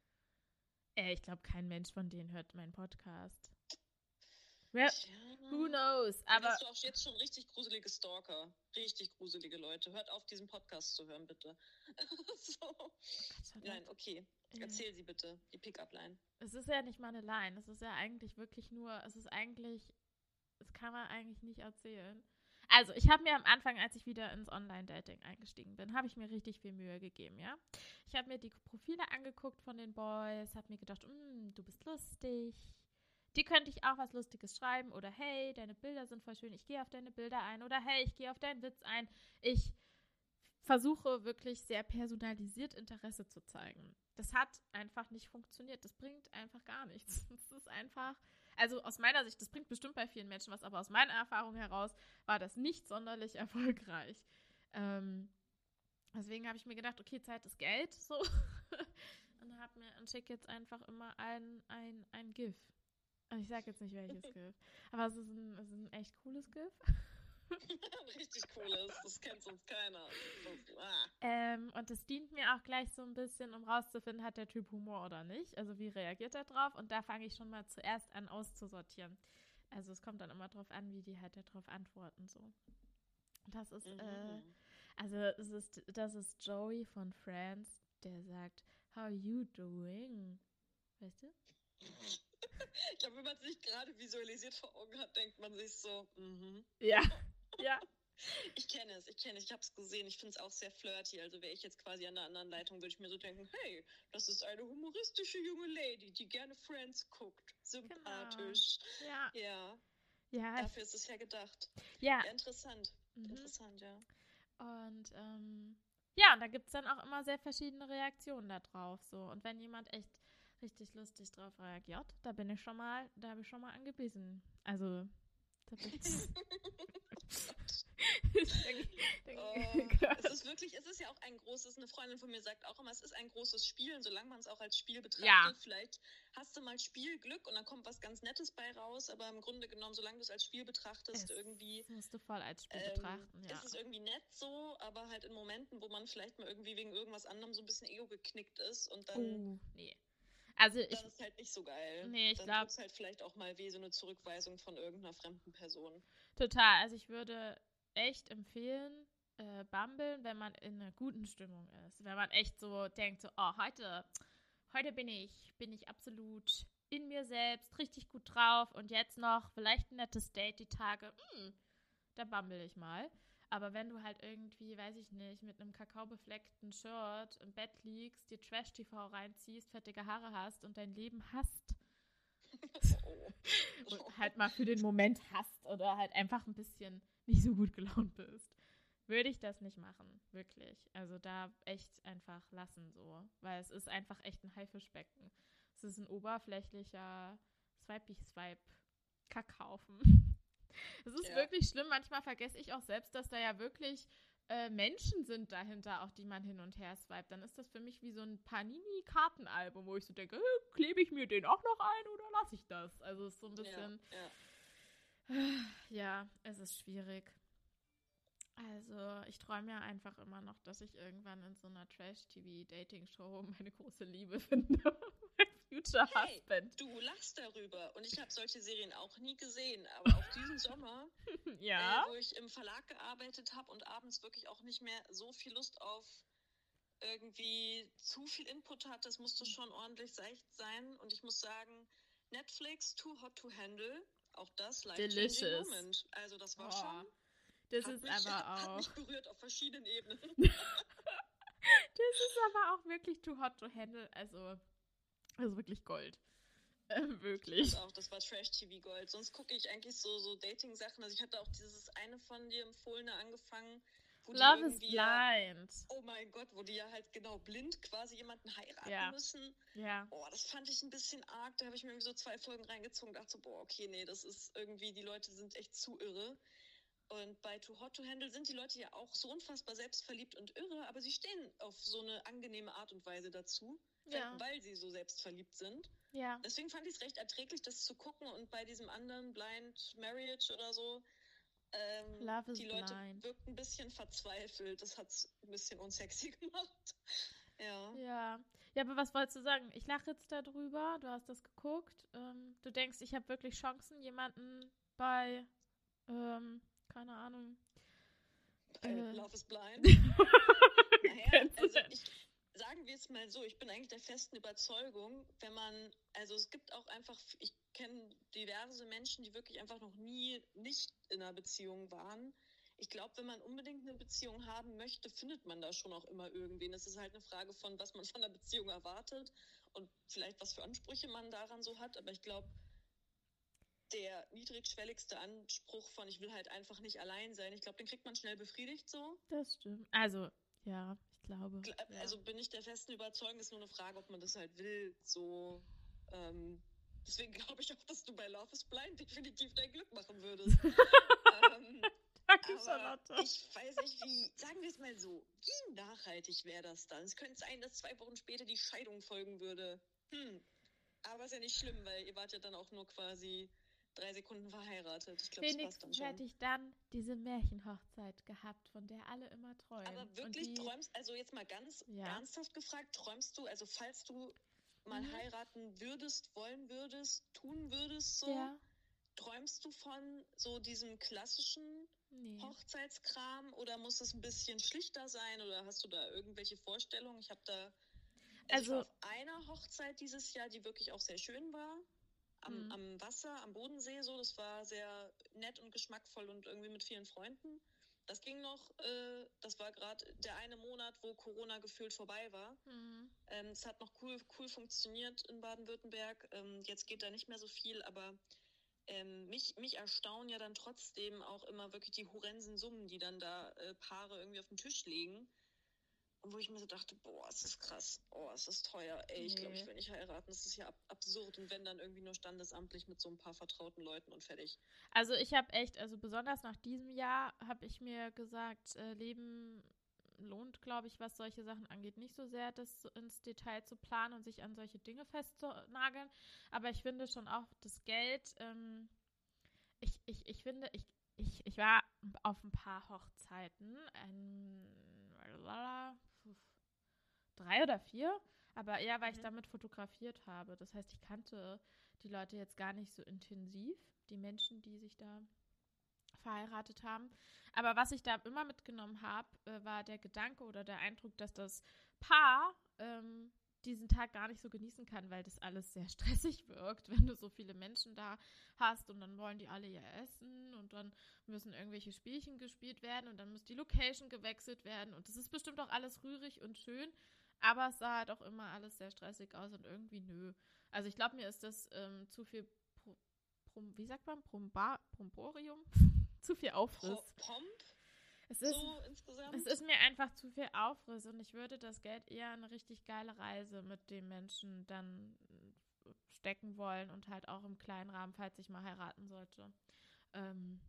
Äh, ich glaube, kein Mensch von denen hört meinen Podcast. Wer, who knows? Aber hast du auch jetzt schon richtig gruselige Stalker. Richtig gruselige Leute. Hört auf, diesen Podcast zu hören, bitte. so. Oh Nein, okay. Erzähl sie bitte, die Pickup-Line. Es ist ja nicht mal eine Line. Es ist ja eigentlich wirklich nur, es ist eigentlich, das kann man eigentlich nicht erzählen. Also, ich habe mir am Anfang, als ich wieder ins Online-Dating eingestiegen bin, habe ich mir richtig viel Mühe gegeben, ja. Ich habe mir die Profile angeguckt von den Boys, habe mir gedacht, mm, du bist lustig, die könnte ich auch was Lustiges schreiben oder hey, deine Bilder sind voll schön, ich gehe auf deine Bilder ein oder hey, ich gehe auf deinen Witz ein. Ich versuche wirklich sehr personalisiert Interesse zu zeigen. Das hat einfach nicht funktioniert. Das bringt einfach gar nichts. Das ist einfach, also aus meiner Sicht, das bringt bestimmt bei vielen Menschen was, aber aus meiner Erfahrung heraus war das nicht sonderlich erfolgreich. Ähm, deswegen habe ich mir gedacht, okay, Zeit ist Geld, so. und habe mir und schicke jetzt einfach immer ein, ein, ein GIF. Also ich sage jetzt nicht welches GIF. Aber es ist ein, es ist ein echt cooles GIF. Richtig cooles, das kennt sonst keiner. Das, ah. ähm, und das dient mir auch gleich so ein bisschen, um rauszufinden, hat der Typ Humor oder nicht. Also wie reagiert er drauf? Und da fange ich schon mal zuerst an auszusortieren. Also es kommt dann immer drauf an, wie die halt darauf antworten. So. Das ist, mhm. äh, also es ist, das ist Joey von Friends, der sagt, How you doing? Weißt du? Ich glaube, wenn man sich gerade visualisiert vor Augen hat, denkt man sich so, mhm. Ja, ja. Ich kenne es, ich kenne es, ich habe es gesehen. Ich finde es auch sehr flirty. Also wäre ich jetzt quasi an der anderen Leitung, würde ich mir so denken, hey, das ist eine humoristische junge Lady, die gerne Friends guckt. Sympathisch. Genau. Ja. Ja. ja Dafür ist es ja gedacht. Ja. ja interessant. Mhm. Interessant, ja. Und ähm, ja, und da gibt es dann auch immer sehr verschiedene Reaktionen darauf. So. Und wenn jemand echt richtig lustig drauf reagiert. Da bin ich schon mal, da habe ich schon mal angebissen. Also, da bin ich. Oh, es ist wirklich, es ist ja auch ein großes, eine Freundin von mir sagt auch immer, es ist ein großes Spiel und solange man es auch als Spiel betrachtet, ja. vielleicht hast du mal Spielglück und dann kommt was ganz Nettes bei raus, aber im Grunde genommen, solange du es als Spiel betrachtest, es irgendwie. Das musst du voll als Spiel ähm, betrachten, ja. Ist es irgendwie nett so, aber halt in Momenten, wo man vielleicht mal irgendwie wegen irgendwas anderem so ein bisschen ego geknickt ist und dann. Oh, nee. Also ich, dann ist halt nicht so geil. Nee, ich glaube. ist halt vielleicht auch mal wie so eine Zurückweisung von irgendeiner fremden Person. Total. Also ich würde echt empfehlen, äh, Bumble, wenn man in einer guten Stimmung ist. Wenn man echt so denkt, so, oh, heute, heute bin ich, bin ich absolut in mir selbst, richtig gut drauf und jetzt noch vielleicht ein nettes Date die Tage, hm, da bumble ich mal. Aber wenn du halt irgendwie, weiß ich nicht, mit einem kakaobefleckten Shirt im Bett liegst, dir Trash-TV reinziehst, fettige Haare hast und dein Leben hast. und halt mal für den Moment hast oder halt einfach ein bisschen nicht so gut gelaunt bist, würde ich das nicht machen, wirklich. Also da echt einfach lassen so, weil es ist einfach echt ein Haifischbecken. Es ist ein oberflächlicher Swipey-Swipe-Kackhaufen. Es ist ja. wirklich schlimm. Manchmal vergesse ich auch selbst, dass da ja wirklich äh, Menschen sind dahinter, auch die man hin und her swipet. Dann ist das für mich wie so ein Panini-Kartenalbum, wo ich so denke, äh, klebe ich mir den auch noch ein oder lasse ich das? Also es ist so ein bisschen. Ja, ja. ja es ist schwierig. Also, ich träume ja einfach immer noch, dass ich irgendwann in so einer Trash-TV-Dating-Show meine große Liebe finde. mein Future hey, Husband. Du lachst darüber. Und ich habe solche Serien auch nie gesehen. Aber auch diesen Sommer, ja? äh, wo ich im Verlag gearbeitet habe und abends wirklich auch nicht mehr so viel Lust auf irgendwie zu viel Input hatte, es musste schon ordentlich seicht sein. Und ich muss sagen, Netflix, Too Hot to Handle, auch das life-changing Moment. Also das war oh. schon das hat ist mich, aber auch. Hat mich berührt auf verschiedenen Ebenen. das ist aber auch wirklich too hot to handle. Also, also wirklich Gold. Äh, wirklich. Das, auch, das war Trash-TV-Gold. Sonst gucke ich eigentlich so, so Dating-Sachen. Also ich hatte auch dieses eine von dir empfohlene angefangen. Love is blind. oh mein Gott, wo die ja halt genau blind quasi jemanden heiraten ja. müssen. Ja. Oh, das fand ich ein bisschen arg. Da habe ich mir irgendwie so zwei Folgen reingezogen und dachte so, boah, okay, nee, das ist irgendwie, die Leute sind echt zu irre. Und bei Too Hot to Handle sind die Leute ja auch so unfassbar selbstverliebt und irre, aber sie stehen auf so eine angenehme Art und Weise dazu, ja. weil sie so selbstverliebt sind. Ja. Deswegen fand ich es recht erträglich, das zu gucken. Und bei diesem anderen Blind Marriage oder so, ähm, Love is die Leute blind. wirken ein bisschen verzweifelt. Das hat es ein bisschen unsexy gemacht. ja. Ja. Ja, aber was wolltest du sagen? Ich lache jetzt darüber. Du hast das geguckt. Ähm, du denkst, ich habe wirklich Chancen, jemanden bei ähm, keine Ahnung. Äh, Love is Blind. naja, also ich, sagen wir es mal so, ich bin eigentlich der festen Überzeugung, wenn man, also es gibt auch einfach, ich kenne diverse Menschen, die wirklich einfach noch nie nicht in einer Beziehung waren. Ich glaube, wenn man unbedingt eine Beziehung haben möchte, findet man da schon auch immer irgendwen. Es ist halt eine Frage von, was man von der Beziehung erwartet und vielleicht was für Ansprüche man daran so hat. Aber ich glaube, der niedrigschwelligste Anspruch von, ich will halt einfach nicht allein sein. Ich glaube, den kriegt man schnell befriedigt so. Das stimmt. Also, ja, ich glaube. Also ja. bin ich der festen Überzeugung, ist nur eine Frage, ob man das halt will. So, ähm, deswegen glaube ich auch, dass du bei Love is Blind definitiv dein Glück machen würdest. ähm, Danke, Charlotte. Ich weiß nicht, wie, sagen wir es mal so, wie nachhaltig wäre das dann? Es könnte sein, dass zwei Wochen später die Scheidung folgen würde. Hm. Aber ist ja nicht schlimm, weil ihr wart ja dann auch nur quasi drei Sekunden verheiratet. Ich glaube, das passt dann hätte ich dann diese Märchenhochzeit gehabt, von der alle immer träumen. Aber wirklich die, träumst, also jetzt mal ganz ja. ernsthaft gefragt, träumst du, also falls du mal mhm. heiraten würdest, wollen würdest, tun würdest, so, ja. träumst du von so diesem klassischen nee. Hochzeitskram oder muss es ein bisschen schlichter sein oder hast du da irgendwelche Vorstellungen? Ich habe da also, also auf einer Hochzeit dieses Jahr, die wirklich auch sehr schön war am, mhm. am Wasser, am Bodensee so. Das war sehr nett und geschmackvoll und irgendwie mit vielen Freunden. Das ging noch, äh, das war gerade der eine Monat, wo Corona gefühlt vorbei war. Mhm. Ähm, es hat noch cool, cool funktioniert in Baden-Württemberg. Ähm, jetzt geht da nicht mehr so viel, aber ähm, mich, mich erstaunen ja dann trotzdem auch immer wirklich die horrensen Summen, die dann da äh, Paare irgendwie auf den Tisch legen wo ich mir so dachte, boah, es ist krass, oh, es ist teuer, ey, ich glaube, ich will nicht heiraten, das ist ja ab absurd. Und wenn dann irgendwie nur standesamtlich mit so ein paar vertrauten Leuten und fertig. Also ich habe echt, also besonders nach diesem Jahr habe ich mir gesagt, äh, Leben lohnt, glaube ich, was solche Sachen angeht, nicht so sehr, das ins Detail zu planen und sich an solche Dinge festzunageln, aber ich finde schon auch das Geld, ähm, ich, ich, ich finde, ich, ich, ich war auf ein paar Hochzeiten, ein drei oder vier, aber eher, weil mhm. ich damit fotografiert habe. Das heißt, ich kannte die Leute jetzt gar nicht so intensiv, die Menschen, die sich da verheiratet haben. Aber was ich da immer mitgenommen habe, äh, war der Gedanke oder der Eindruck, dass das Paar ähm, diesen Tag gar nicht so genießen kann, weil das alles sehr stressig wirkt, wenn du so viele Menschen da hast und dann wollen die alle ihr Essen und dann müssen irgendwelche Spielchen gespielt werden und dann muss die Location gewechselt werden und das ist bestimmt auch alles rührig und schön, aber es sah halt auch immer alles sehr stressig aus und irgendwie nö. Also ich glaube, mir ist das ähm, zu viel, Pro, Prom, wie sagt man, Promba, Promborium? zu viel Aufriss. Pomp? Es ist, so insgesamt? es ist mir einfach zu viel Aufriss und ich würde das Geld eher in eine richtig geile Reise mit dem Menschen dann stecken wollen und halt auch im kleinen Rahmen, falls ich mal heiraten sollte. Ähm,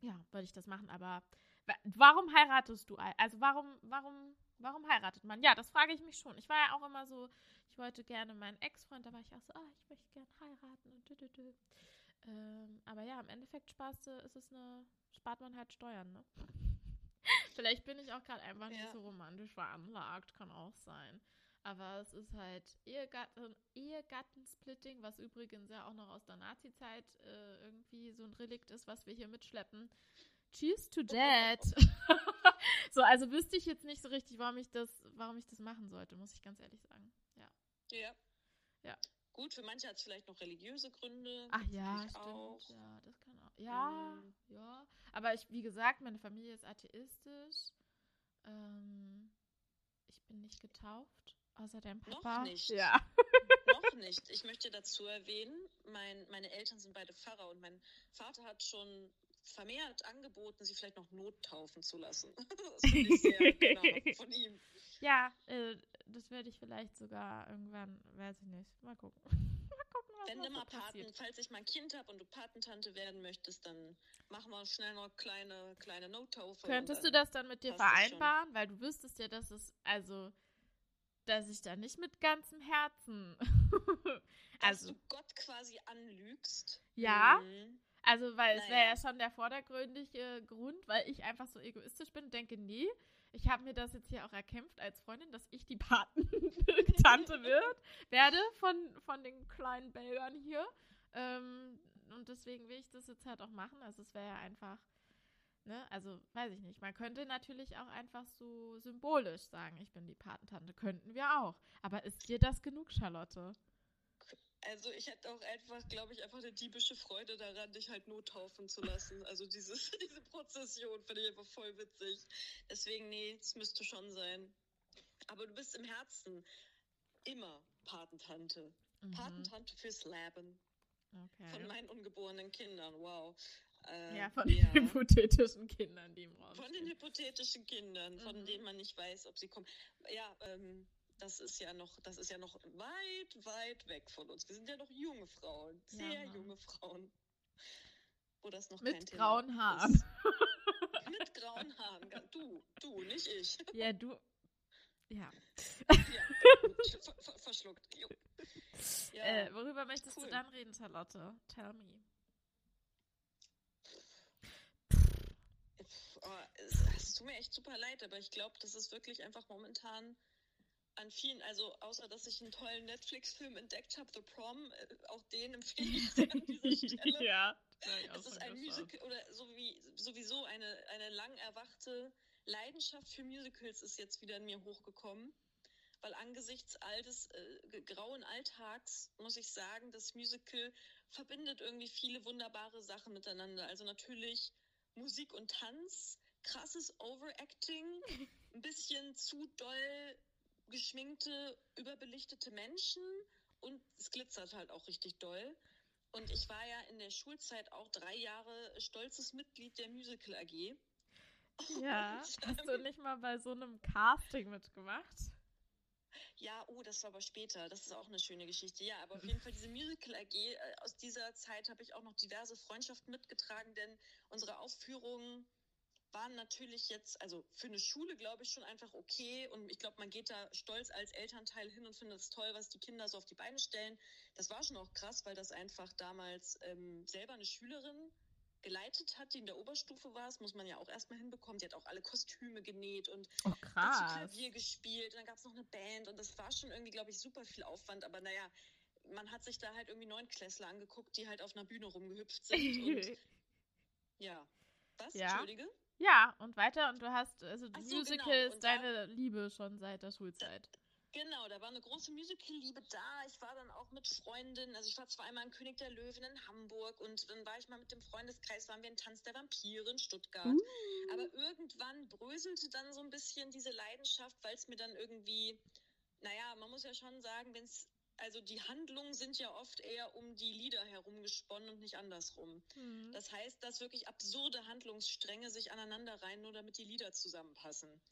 ja, würde ich das machen, aber warum heiratest du? Also warum, warum, warum heiratet man? Ja, das frage ich mich schon. Ich war ja auch immer so, ich wollte gerne meinen Ex-Freund, da war ich auch so, ah, ich möchte gerne heiraten und dü, dü, dü. Ähm, aber ja, im Endeffekt sparst du, ist es eine, spart man halt Steuern, ne? Vielleicht bin ich auch gerade einfach nicht Ja. so romantisch veranlagt, kann auch sein. Aber es ist halt Ehegatten, Ehegattensplitting, was übrigens ja auch noch aus der Nazi-Zeit äh, irgendwie so ein Relikt ist, was wir hier mitschleppen. Cheers to that. so, also wüsste ich jetzt nicht so richtig, warum ich das, warum ich das machen sollte, muss ich ganz ehrlich sagen. Ja. Ja. Ja. Gut, für manche hat es vielleicht noch religiöse Gründe. Ach ja, stimmt. Auch. Ja, das kann auch. Ja, Mm. ja. Aber ich, wie gesagt, meine Familie ist atheistisch. Ähm, ich bin nicht getauft, außer Noch Papa. nicht. Ja. Noch nicht. Ich möchte dazu erwähnen, mein, meine Eltern sind beide Pfarrer und mein Vater hat schon vermehrt angeboten, sie vielleicht noch nottaufen zu lassen. Das finde ich sehr genau von ihm. Ja, äh, das werde ich vielleicht sogar irgendwann, weiß ich nicht. Mal gucken. mal gucken, was Wenn du mal Paten, passiert. falls ich mal ein Kind habe und du Patentante werden möchtest, dann machen wir schnell noch kleine, kleine Nottaufe. Könntest du das dann mit dir vereinbaren? Weil du wüsstest ja, dass es, also, dass ich da nicht mit ganzem Herzen. Dass also, du Gott quasi anlügst. Ja. Mhm. Also, weil es wäre ja schon der vordergründige Grund, weil ich einfach so egoistisch bin und denke, nee, ich habe mir das jetzt hier auch erkämpft als Freundin, dass ich die Patentante wird, werde von, von den kleinen Belgern hier. Ähm, und deswegen will ich das jetzt halt auch machen. Also es wäre ja einfach, ne, also weiß ich nicht. Man könnte natürlich auch einfach so symbolisch sagen, ich bin die Patentante. Könnten wir auch. Aber ist dir das genug, Charlotte? Also ich hätte auch einfach, glaube ich, einfach eine diebische Freude daran, dich halt nottaufen zu lassen. Also dieses, diese Prozession finde ich einfach voll witzig. Deswegen, nee, es müsste schon sein. Aber du bist im Herzen immer Patentante. Mhm. Patentante fürs Leben Okay. von meinen ungeborenen Kindern. Wow. Äh, Ja, von ja. den hypothetischen Kindern, die im Raum Von den hypothetischen Kindern, von Mhm. denen man nicht weiß, ob sie kommen. Ja, ähm, das ist ja noch, das ist ja noch weit, weit weg von uns. Wir sind ja noch junge Frauen, Ja, sehr Mann. junge Frauen. Wo das noch kein Mit Thema grauen Haaren. ist. Mit grauen Haaren. Du, du, nicht ich. Ja, du. Ja. Ja, ver ver verschluckt. Ja, Äh, worüber möchtest cool. du dann reden, Charlotte? Tell me. oh, es, es tut mir echt super leid, aber ich glaube, das ist wirklich einfach momentan an vielen, also außer dass ich einen tollen Netflix-Film entdeckt habe, The Prom, äh, auch den empfehle ich sehr an dieser Stelle. ja. Es ist ein Musical oder so wie, sowieso eine, eine lang erwachte Leidenschaft für Musicals ist jetzt wieder in mir hochgekommen. Weil angesichts all des äh, grauen Alltags muss ich sagen, das Musical verbindet irgendwie viele wunderbare Sachen miteinander. Also natürlich Musik und Tanz, krasses Overacting, ein bisschen zu doll geschminkte, überbelichtete Menschen und es glitzert halt auch richtig doll. Und ich war ja in der Schulzeit auch drei Jahre stolzes Mitglied der Musical AG. Ja. Und, Hast du nicht mal bei so einem Casting mitgemacht? Ja, oh, das war aber später. Das ist auch eine schöne Geschichte. Ja, aber auf jeden Fall diese Musical AG, äh, aus dieser Zeit habe ich auch noch diverse Freundschaften mitgetragen, denn unsere Aufführungen waren natürlich jetzt, also für eine Schule glaube ich schon einfach okay und ich glaube, man geht da stolz als Elternteil hin und findet es toll, was die Kinder so auf die Beine stellen. Das war schon auch krass, weil das einfach damals ähm, selber eine Schülerin geleitet hat, die in der Oberstufe war. Das muss man ja auch erstmal hinbekommen. Die hat auch alle Kostüme genäht und Oh. Klavier gespielt und dann gab es noch eine Band und das war schon irgendwie, glaube ich, super viel Aufwand, aber naja, man hat sich da halt irgendwie Neunklässler angeguckt, die halt auf einer Bühne rumgehüpft sind und ja. Was? Ja. Entschuldige? Ja, und weiter. Und du hast, also Ach so, Musical genau. ist Und da- deine Liebe schon seit der Schulzeit. Genau, da war eine große Musical-Liebe da. Ich war dann auch mit Freundinnen, also ich war zwar einmal im König der Löwen in Hamburg und dann war ich mal mit dem Freundeskreis, waren wir in Tanz der Vampire in Stuttgart. Uh. Aber irgendwann bröselte dann so ein bisschen diese Leidenschaft, weil es mir dann irgendwie, naja, man muss ja schon sagen, wenn es also die Handlungen sind ja oft eher um die Lieder herumgesponnen und nicht andersrum. Mhm. Das heißt, dass wirklich absurde Handlungsstränge sich aneinander rein, nur damit die Lieder zusammenpassen.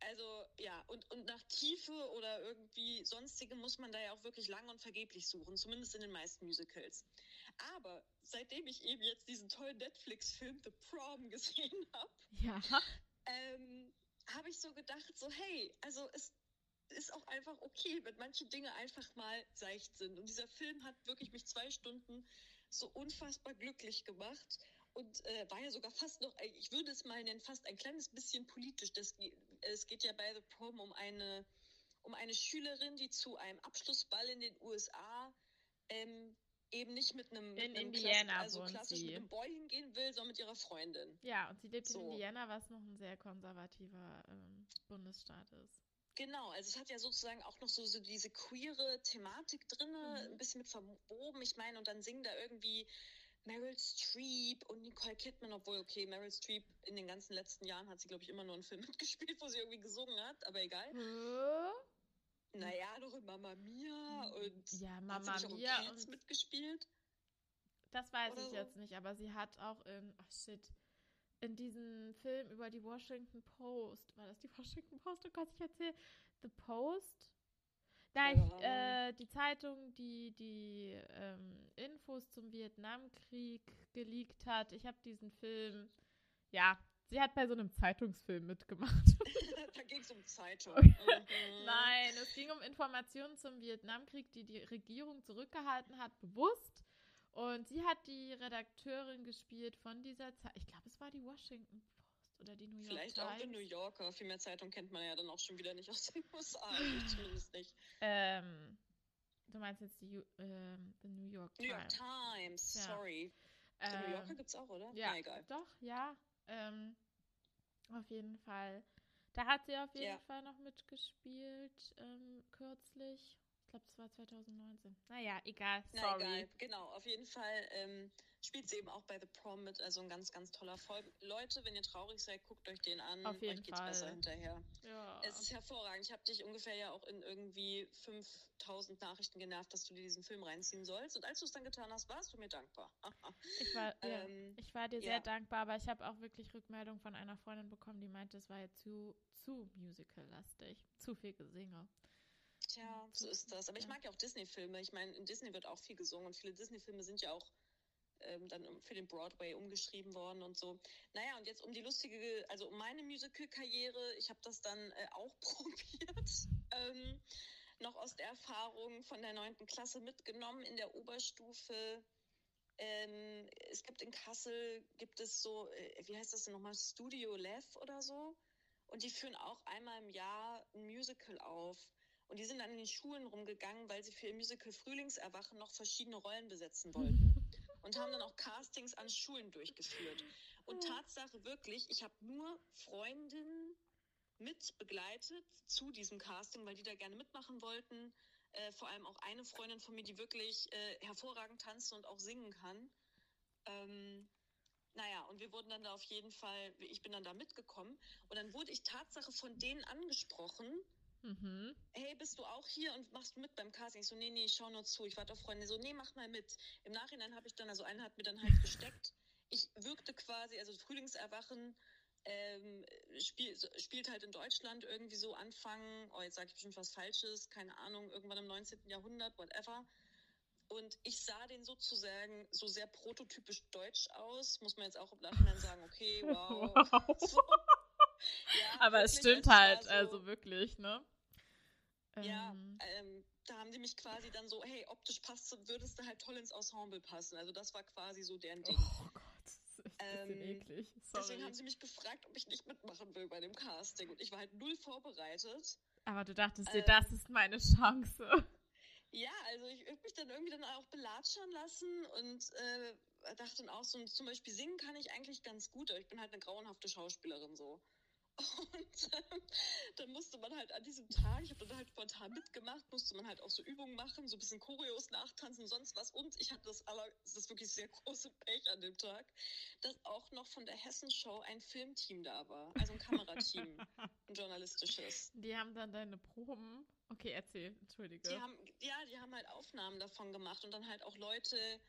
Also ja, und, und nach Tiefe oder irgendwie sonstige muss man da ja auch wirklich lang und vergeblich suchen, zumindest in den meisten Musicals. Aber seitdem ich eben jetzt diesen tollen Netflix-Film The Prom gesehen habe, Ja. ähm, habe ich so gedacht, so hey, also es ist auch einfach okay, wenn manche Dinge einfach mal seicht sind. Und dieser Film hat wirklich mich zwei Stunden so unfassbar glücklich gemacht und äh, war ja sogar fast noch, ich würde es mal nennen, fast ein kleines bisschen politisch. Das, es geht ja bei The Prom um eine, um eine Schülerin, die zu einem Abschlussball in den USA ähm, eben nicht mit einem, In mit einem Indiana Klass, also klassisch sie. mit einem Boy hingehen will, sondern mit ihrer Freundin. Ja, und sie lebt So. in Indiana, was noch ein sehr konservativer ähm, Bundesstaat ist. Genau, also es hat ja sozusagen auch noch so, so diese queere Thematik drin, Mhm. ein bisschen mit verwoben. Ich meine, und dann singen da irgendwie Meryl Streep und Nicole Kidman, obwohl, okay, Meryl Streep in den ganzen letzten Jahren hat sie, glaube ich, immer nur einen Film mitgespielt, wo sie irgendwie gesungen hat, aber egal. Äh, Naja, noch in Mamma Mia und Ja, hat Mama sie nicht auch Mia Cats und mitgespielt. das weiß oder ich so. jetzt nicht, aber sie hat auch in, ach shit, in diesem Film über die Washington Post, war das die Washington Post? Oh Gott, ich erzähle, The Post? Nein, ich, äh, die Zeitung, die die ähm, Infos zum Vietnamkrieg geleakt hat. Ich habe diesen Film, ja, sie hat bei so einem Zeitungsfilm mitgemacht. da ging es um Zeitung. Mhm. Nein, es ging um Informationen zum Vietnamkrieg, die die Regierung zurückgehalten hat, bewusst. Und sie hat die Redakteurin gespielt von dieser Zeit. Ich glaube, es war die Washington Post oder die New York Vielleicht Times. auch die New Yorker. Viel mehr Zeitung kennt man ja dann auch schon wieder nicht aus den USA. Ich zumindest nicht. Ähm, du meinst jetzt die ähm, The New York New York Times. Times, Ja. sorry. Die New Yorker Ähm, gibt's auch, oder? ja, Na, egal. doch, ja. Ähm, auf jeden Fall. Da hat sie auf jeden Ja. Fall noch mitgespielt, ähm, kürzlich. Ich glaube, das war 2019. Naja, egal, Na, sorry. egal. Genau, auf jeden Fall ähm, spielt sie eben auch bei The Prom mit. Also ein ganz, ganz toller Film. Leute, wenn ihr traurig seid, guckt euch den an. Auf jeden euch geht's Fall. besser hinterher. Ja. Es ist hervorragend. Ich habe dich ungefähr ja auch in irgendwie 5000 Nachrichten genervt, dass du dir diesen Film reinziehen sollst. Und als du es dann getan hast, warst du mir dankbar. Ich war, ja, ähm, ich war dir ja. sehr dankbar, aber ich habe auch wirklich Rückmeldung von einer Freundin bekommen, die meinte, es war jetzt zu, zu musical-lastig. Zu viel Gesinge. Tja, so ist das. Aber ich mag ja auch Disney-Filme. Ich meine, in Disney wird auch viel gesungen und viele Disney-Filme sind ja auch ähm, dann für den Broadway umgeschrieben worden und so. Naja, und jetzt um die lustige, also um meine Musical-Karriere, ich habe das dann äh, auch probiert. Ähm, noch aus der Erfahrung von der neunten Klasse mitgenommen in der Oberstufe. Ähm, es gibt in Kassel, gibt es so, äh, wie heißt das denn nochmal, Studio Lev oder so. Und die führen auch einmal im Jahr ein Musical auf. Und die sind dann in den Schulen rumgegangen, weil sie für ihr Musical Frühlingserwachen noch verschiedene Rollen besetzen wollten. Und haben dann auch Castings an Schulen durchgeführt. Und Tatsache wirklich, ich habe nur Freundinnen mit begleitet zu diesem Casting, weil die da gerne mitmachen wollten. Äh, vor allem auch eine Freundin von mir, die wirklich äh, hervorragend tanzen und auch singen kann. Ähm, naja, und wir wurden dann da auf jeden Fall, ich bin dann da mitgekommen. Und dann wurde ich Tatsache von denen angesprochen, Mhm. hey, bist du auch hier und machst du mit beim Casting? Ich so, nee, nee, ich schau nur zu. Ich warte auf Freunde. So, nee, mach mal mit. Im Nachhinein habe ich dann, also einer hat mir dann halt gesteckt. Ich wirkte quasi, also Frühlingserwachen ähm, spiel, spielt halt in Deutschland irgendwie so Anfang, oh, jetzt sage ich bestimmt was Falsches, keine Ahnung, irgendwann im 19. Jahrhundert, whatever. Und ich sah den sozusagen so sehr prototypisch deutsch aus. Muss man jetzt auch im Nachhinein sagen, okay, wow. So. Ja, Aber es wirklich, stimmt halt, so- also wirklich, ne? Ja, Ähm, ähm, da haben die mich quasi dann so, hey, optisch passt, du- würdest du halt toll ins Ensemble passen. Also das war quasi so deren Ding. Oh Gott, das ist echt Ähm, eklig. Deswegen Sorry. haben sie mich gefragt, ob ich nicht mitmachen will bei dem Casting. Und ich war halt null vorbereitet. Aber du dachtest dir, ähm, das ist meine Chance. Ja, also ich habe mich dann irgendwie dann auch belatschern lassen und äh, dachte dann auch so, zum Beispiel singen kann ich eigentlich ganz gut, aber ich bin halt eine grauenhafte Schauspielerin so. Und ähm, dann musste man halt an diesem Tag, ich habe dann halt spontan mitgemacht, musste man halt auch so Übungen machen, so ein bisschen Choreos nachtanzen, sonst was. Und ich hatte das aller, das wirklich sehr große Pech an dem Tag, dass auch noch von der Hessenshow ein Filmteam da war, also ein Kamerateam, ein journalistisches. Die haben dann deine Proben. Okay, erzähl, entschuldige. Die haben, ja, die haben halt Aufnahmen davon gemacht und dann halt auch Leute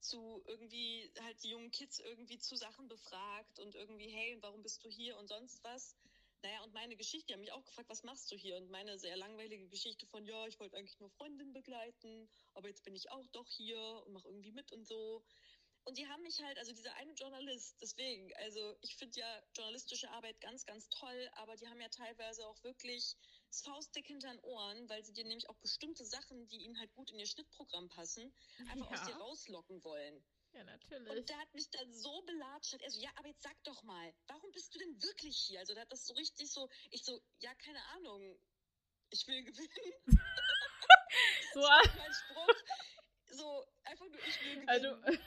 zu irgendwie halt die jungen Kids irgendwie zu Sachen befragt und irgendwie, hey, warum bist du hier und sonst was. Naja, und meine Geschichte, die haben mich auch gefragt, was machst du hier? Und meine sehr langweilige Geschichte von, ja, ich wollte eigentlich nur Freundin begleiten, aber jetzt bin ich auch doch hier und mache irgendwie mit und so. Und die haben mich halt, also dieser eine Journalist, deswegen, also ich finde ja journalistische Arbeit ganz, ganz toll, aber die haben ja teilweise auch wirklich das Faustdick hinter den Ohren, weil sie dir nämlich auch bestimmte Sachen, die ihnen halt gut in ihr Schnittprogramm passen, einfach Ja. aus dir rauslocken wollen. Ja, natürlich. Und der hat mich dann so belatscht, er so, ja, aber jetzt sag doch mal, warum bist du denn wirklich hier? Also der hat das so richtig so, ich so, ja, keine Ahnung, ich will gewinnen. so, Das war mein Spruch. So, einfach nur, ich will gewinnen. also,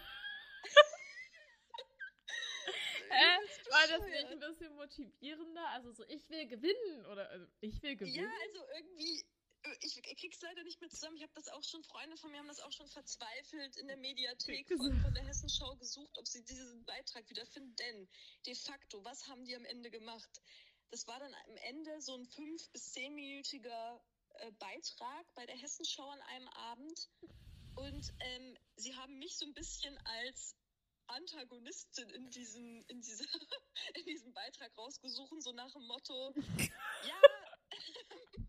Äh, war das nicht ein bisschen motivierender? Also so, ich will gewinnen oder also, ich will gewinnen. Ja, also irgendwie, äh, ich, ich krieg's leider nicht mehr zusammen. Ich habe das auch schon, Freunde von mir haben das auch schon verzweifelt in der Mediathek von, von der Hessenschau gesucht, ob sie diesen Beitrag wiederfinden. Denn de facto, was haben die am Ende gemacht? Das war dann am Ende so ein fünf- bis zehnminütiger äh, Beitrag bei der Hessenschau an einem Abend. Und ähm, sie haben mich so ein bisschen als Antagonistin in diesem, in, dieser, in diesem Beitrag rausgesucht, so nach dem Motto, ja,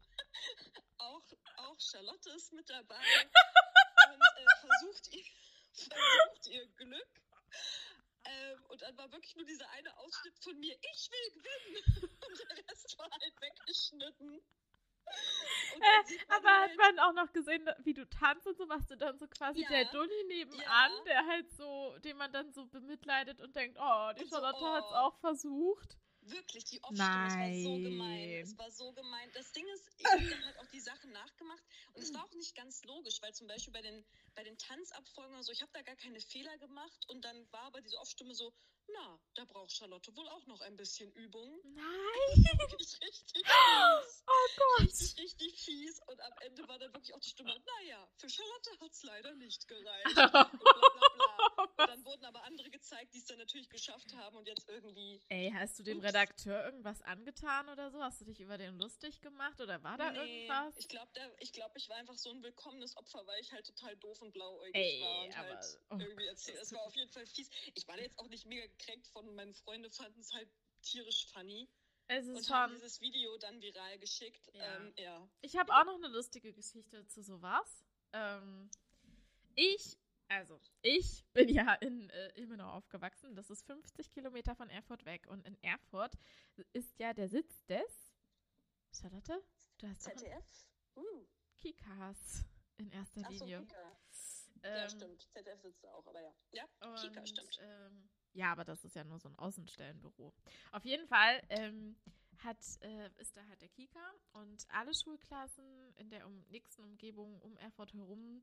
auch, auch Charlotte ist mit dabei und äh, versucht, ihr, versucht ihr Glück. Ähm, und dann war wirklich nur dieser eine Ausschnitt von mir, ich will gewinnen. Und der Rest war halt weggeschnitten. Äh, aber hat halt, man auch noch gesehen, wie du tanzt und so, warst du dann so quasi Ja. der Dulli nebenan, Ja. der halt so, den man dann so bemitleidet und denkt, oh, die Und so, Charlotte hat's oh. auch versucht. Wirklich, die Off-Stimme, es war so gemein. Nein. Es war so gemein. Das Ding ist, ich habe dann halt auch die Sachen nachgemacht und es war auch nicht ganz logisch, weil zum Beispiel bei den, bei den Tanzabfolgen oder so, ich habe da gar keine Fehler gemacht und dann war aber diese Off-Stimme so, na, da braucht Charlotte wohl auch noch ein bisschen Übung. Nein, Wirklich richtig fies. oh Gott. Richtig, richtig fies. Und am Ende war dann wirklich auch die Stimme, naja, für Charlotte hat es leider nicht gereicht. Und bla bla bla. Und dann wurden aber andere gezeigt, die es dann natürlich geschafft haben und jetzt irgendwie Ey, hast du dem Ups. Redakteur irgendwas angetan oder so? Hast du dich über den lustig gemacht oder war da Nee, irgendwas? Ich glaube, ich, glaub, ich war einfach so ein willkommenes Opfer, weil ich halt total doof und blauäugig Ey, war und aber- halt oh irgendwie erzählt. Es war auf jeden Fall fies. Ich war jetzt auch nicht mega gekränkt von meinen Freunden, fanden es halt tierisch funny Es und ist haben schon. dieses Video dann viral geschickt. Ja. Ähm, ja. Ich habe auch noch eine lustige Geschichte zu sowas. Ähm, ich, also, ich bin ja in äh, Ilmenau aufgewachsen. Das ist 50 Kilometer von Erfurt weg. Und in Erfurt ist ja der Sitz des. Charlotte? Du hast ZDF? Uh. Kikas in erster Linie. Kika. ja, Ähm, stimmt. ZDF sitzt da auch, aber ja. Ja, Kika, Und, stimmt. Ähm, ja, aber das ist ja nur so ein Außenstellenbüro. Auf jeden Fall ähm, hat, äh, ist da halt der Kika und alle Schulklassen in der um, nächsten Umgebung um Erfurt herum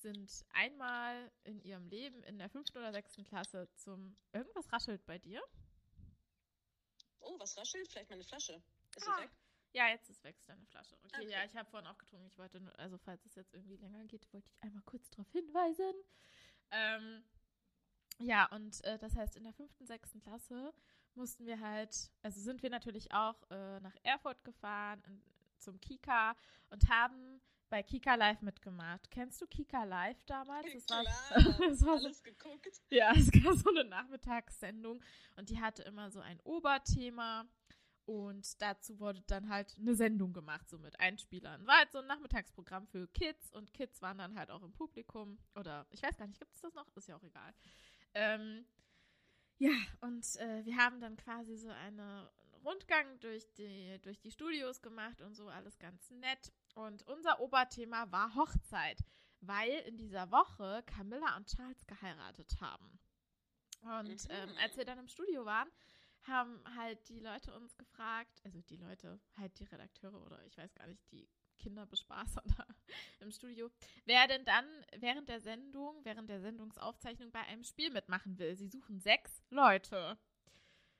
sind einmal in ihrem Leben in der fünften oder sechsten Klasse zum. Irgendwas raschelt bei dir? Oh, was raschelt? Vielleicht meine Flasche. Ist Ah. sie weg? Ja, jetzt ist wächst deine Flasche. Okay, Okay. ja, ich habe vorhin auch getrunken. Ich wollte nur, also falls es jetzt irgendwie länger geht, wollte ich einmal kurz darauf hinweisen. Ähm, ja, und äh, das heißt, in der fünften, sechsten Klasse mussten wir halt, also sind wir natürlich auch äh, nach Erfurt gefahren in, zum Kika und haben bei Kika Live mitgemacht. Kennst du Kika Live damals? Das war, Klar, das war so alles geguckt. ja, es gab so eine Nachmittagssendung und die hatte immer so ein Oberthema und dazu wurde dann halt eine Sendung gemacht, so mit Einspielern. War halt so ein Nachmittagsprogramm für Kids und Kids waren dann halt auch im Publikum oder ich weiß gar nicht, gibt es das noch? Ist ja auch egal. Ähm, ja, und äh, wir haben dann quasi so einen Rundgang durch die, durch die Studios gemacht und so, alles ganz nett. Und unser Oberthema war Hochzeit, weil in dieser Woche Camilla und Charles geheiratet haben. Und Mhm. ähm, als wir dann im Studio waren, haben halt die Leute uns gefragt, also die Leute, halt die Redakteure oder ich weiß gar nicht, die Kinderbespaßer da im Studio, wer denn dann während der Sendung, während der Sendungsaufzeichnung bei einem Spiel mitmachen will. Sie suchen sechs Leute.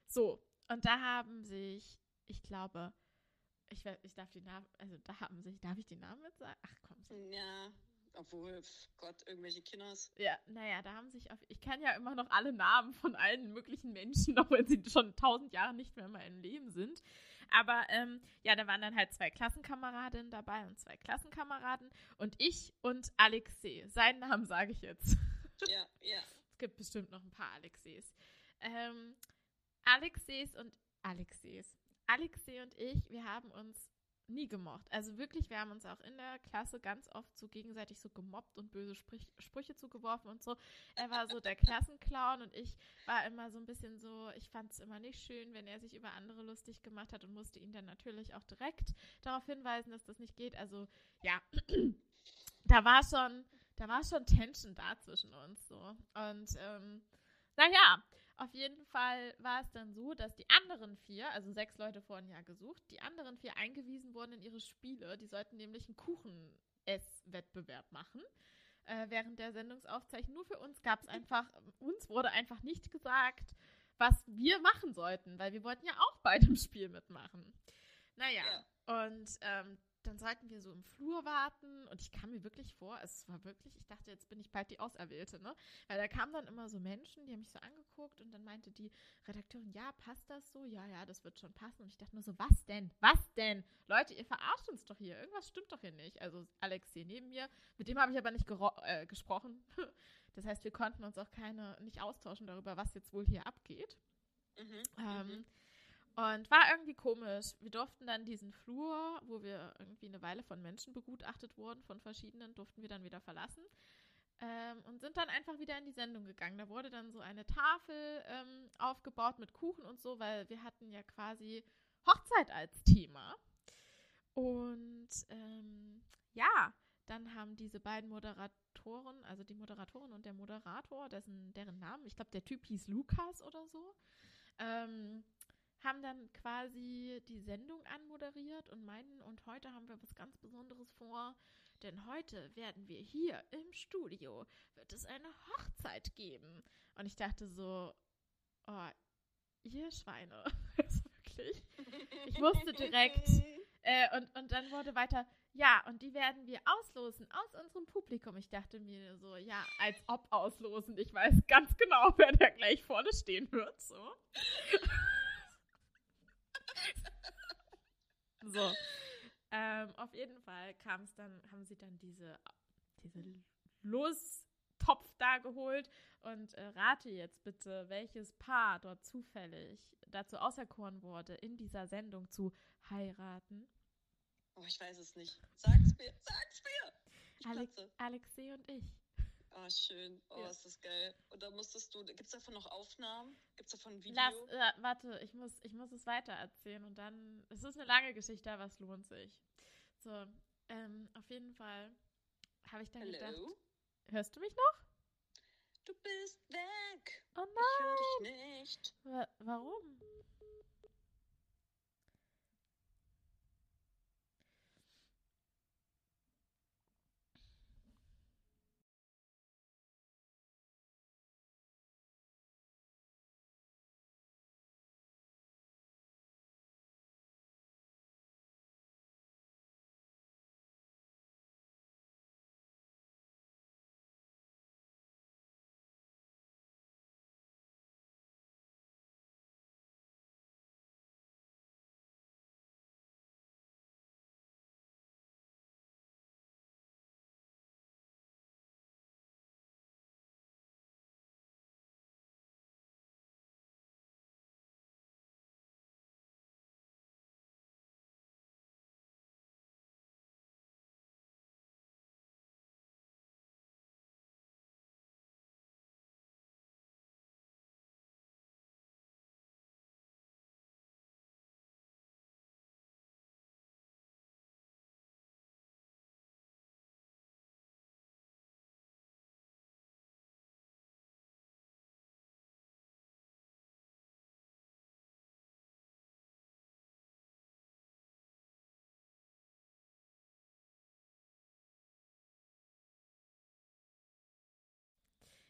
So, und da haben sich ich glaube, ich, ich darf die Namen, also da haben sich, darf ich die Namen mit sagen? Ach komm. Ja, obwohl, Gott, irgendwelche Kinders. Ja, naja, da haben sich auf, ich kenne ja immer noch alle Namen von allen möglichen Menschen, auch wenn sie schon tausend Jahre nicht mehr in meinem Leben sind. Aber ähm, ja, da waren dann halt zwei Klassenkameradinnen dabei und zwei Klassenkameraden und ich und Alexei. Seinen Namen sage ich jetzt. Ja, ja. es gibt bestimmt noch ein paar Alexeis. Ähm, Alexeis und Alexeis. Alexei und ich, wir haben uns nie gemocht. Also wirklich, wir haben uns auch in der Klasse ganz oft so gegenseitig so gemobbt und böse Sprüch Sprüche zugeworfen und so. Er war so der Klassenclown und ich war immer so ein bisschen so, ich fand es immer nicht schön, wenn er sich über andere lustig gemacht hat und musste ihn dann natürlich auch direkt darauf hinweisen, dass das nicht geht. Also ja, da war schon, da war schon Tension da zwischen uns so. Und ähm, naja, auf jeden Fall war es dann so, dass die anderen vier, also sechs Leute vorhin ja gesucht, die anderen vier eingewiesen wurden in ihre Spiele. Die sollten nämlich einen Kuchen-Ess-Wettbewerb machen. Äh, während der Sendungsaufzeichnung. Nur für uns gab es einfach, uns wurde einfach nicht gesagt, was wir machen sollten, weil wir wollten ja auch bei dem Spiel mitmachen. Naja, ja. und ähm, dann sollten wir so im Flur warten und ich kam mir wirklich vor, es war wirklich, ich dachte, jetzt bin ich bald die Auserwählte, ne? Weil da kamen dann immer so Menschen, die haben mich so angeguckt und dann meinte die Redakteurin, ja, passt das so? Ja, ja, das wird schon passen. Und ich dachte nur so, was denn? Was denn? Leute, ihr verarscht uns doch hier. Irgendwas stimmt doch hier nicht. Also Alex hier neben mir, mit dem habe ich aber nicht äh, gesprochen. Das heißt, wir konnten uns auch keine, nicht austauschen darüber, was jetzt wohl hier abgeht. Mhm, ähm, mhm. Und war irgendwie komisch. Wir durften dann diesen Flur, wo wir irgendwie eine Weile von Menschen begutachtet wurden, von verschiedenen, durften wir dann wieder verlassen. Ähm, und sind dann einfach wieder in die Sendung gegangen. Da wurde dann so eine Tafel ähm, aufgebaut mit Kuchen und so, weil wir hatten ja quasi Hochzeit als Thema. Und ähm, ja, dann haben diese beiden Moderatoren, also die Moderatorin und der Moderator, dessen, deren Namen, ich glaube, der Typ hieß Lukas oder so, ähm, haben dann quasi die Sendung anmoderiert und meinten, und heute haben wir was ganz Besonderes vor, denn heute werden wir hier im Studio, wird es eine Hochzeit geben. Und ich dachte so, oh, ihr Schweine, wirklich. Ich wusste direkt, äh, und, und dann wurde weiter, ja, und die werden wir auslosen aus unserem Publikum. Ich dachte mir so, ja, als ob auslosen. Ich weiß ganz genau, wer da gleich vorne stehen wird. So. So. Ähm, auf jeden Fall kam es dann, haben sie dann diese, diese Lostopf da geholt und äh, rate jetzt bitte, welches Paar dort zufällig dazu auserkoren wurde, in dieser Sendung zu heiraten. Oh, ich weiß es nicht. Sag's mir, sag's mir! Alex, Alexei und ich. Oh, schön. Oh, ja. ist das geil. Und da musstest du, gibt es davon noch Aufnahmen? Gibt es davon ein Video? Lass, äh, warte, ich muss, ich muss es weiter erzählen und dann, es ist eine lange Geschichte, aber es lohnt sich. So, ähm, auf jeden Fall habe ich dann Hello? gedacht, hörst du mich noch? Du bist weg. Oh nein. Ich höre dich nicht. Wa warum?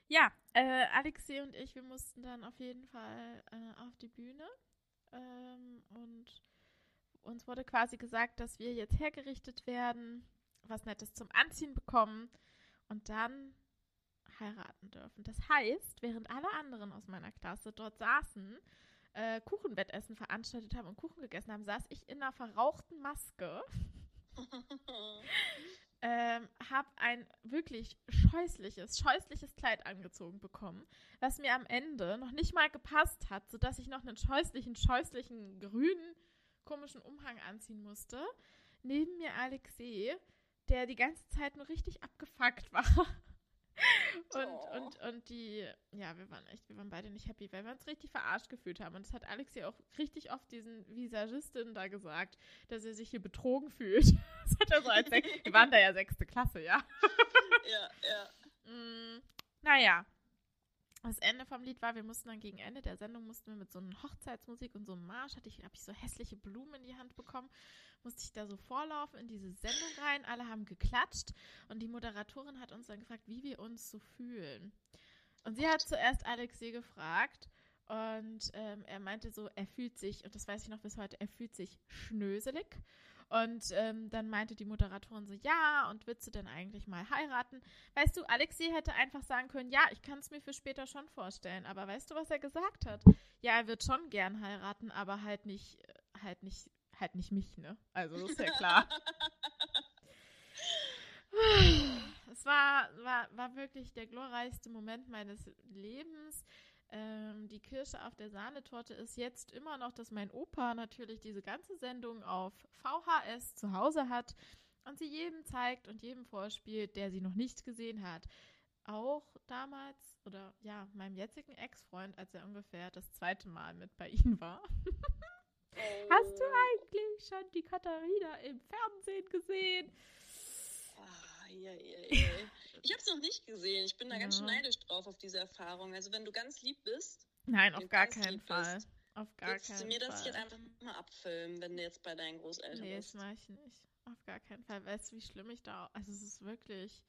Ja, äh, Alexei und ich, wir mussten dann auf jeden Fall äh, auf die Bühne. Ähm, und uns wurde quasi gesagt, dass wir jetzt hergerichtet werden, was Nettes zum Anziehen bekommen und dann heiraten dürfen. Das heißt, während alle anderen aus meiner Klasse dort saßen, äh, Kuchenwettessen veranstaltet haben und Kuchen gegessen haben, saß ich in einer verrauchten Maske. ähm, habe ein wirklich scheußliches, scheußliches Kleid angezogen bekommen, was mir am Ende noch nicht mal gepasst hat, sodass ich noch einen scheußlichen, scheußlichen grünen, komischen Umhang anziehen musste. Neben mir Alexei, der die ganze Zeit nur richtig abgefuckt war. Und, oh. und, und die, ja, wir waren echt, wir waren beide nicht happy, weil wir uns richtig verarscht gefühlt haben. Und das hat Alex ja auch richtig oft diesen Visagistin da gesagt, dass er sich hier betrogen fühlt. Das hat er so als Sech Wir waren da ja sechste Klasse, ja. Ja, ja. Mm, naja. Das Ende vom Lied war, wir mussten dann gegen Ende der Sendung mussten wir mit so einer Hochzeitsmusik und so einem Marsch, hatte ich, habe ich so hässliche Blumen in die Hand bekommen musste ich da so vorlaufen in diese Sendung rein. Alle haben geklatscht und die Moderatorin hat uns dann gefragt, wie wir uns so fühlen. Und sie hat zuerst Alexei gefragt und ähm, er meinte so, er fühlt sich, und das weiß ich noch bis heute, er fühlt sich schnöselig. Und ähm, dann meinte die Moderatorin so, ja, und willst du denn eigentlich mal heiraten? Weißt du, Alexei hätte einfach sagen können, ja, ich kann es mir für später schon vorstellen. Aber weißt du, was er gesagt hat? Ja, er wird schon gern heiraten, aber halt nicht, halt nicht halt nicht mich, ne? Also das ist ja klar. es war, war, war wirklich der glorreichste Moment meines Lebens. Ähm, die Kirsche auf der Sahnetorte ist jetzt immer noch, dass mein Opa natürlich diese ganze Sendung auf VHS zu Hause hat und sie jedem zeigt und jedem vorspielt, der sie noch nicht gesehen hat. Auch damals, oder ja, meinem jetzigen Ex-Freund, als er ungefähr das zweite Mal mit bei ihnen war. Hast du eigentlich schon die Katharina im Fernsehen gesehen? Ich habe es noch nicht gesehen. Ich bin da ja. ganz schön neidisch drauf auf diese Erfahrung. Also wenn du ganz lieb bist. Nein, auf gar keinen Fall. Bist, auf gar keinen Fall. du mir das jetzt einfach mal abfilmen, wenn du jetzt bei deinen Großeltern nee, bist? Nee, das mache ich nicht. Auf gar keinen Fall. Weißt du, wie schlimm ich da... Also es ist wirklich...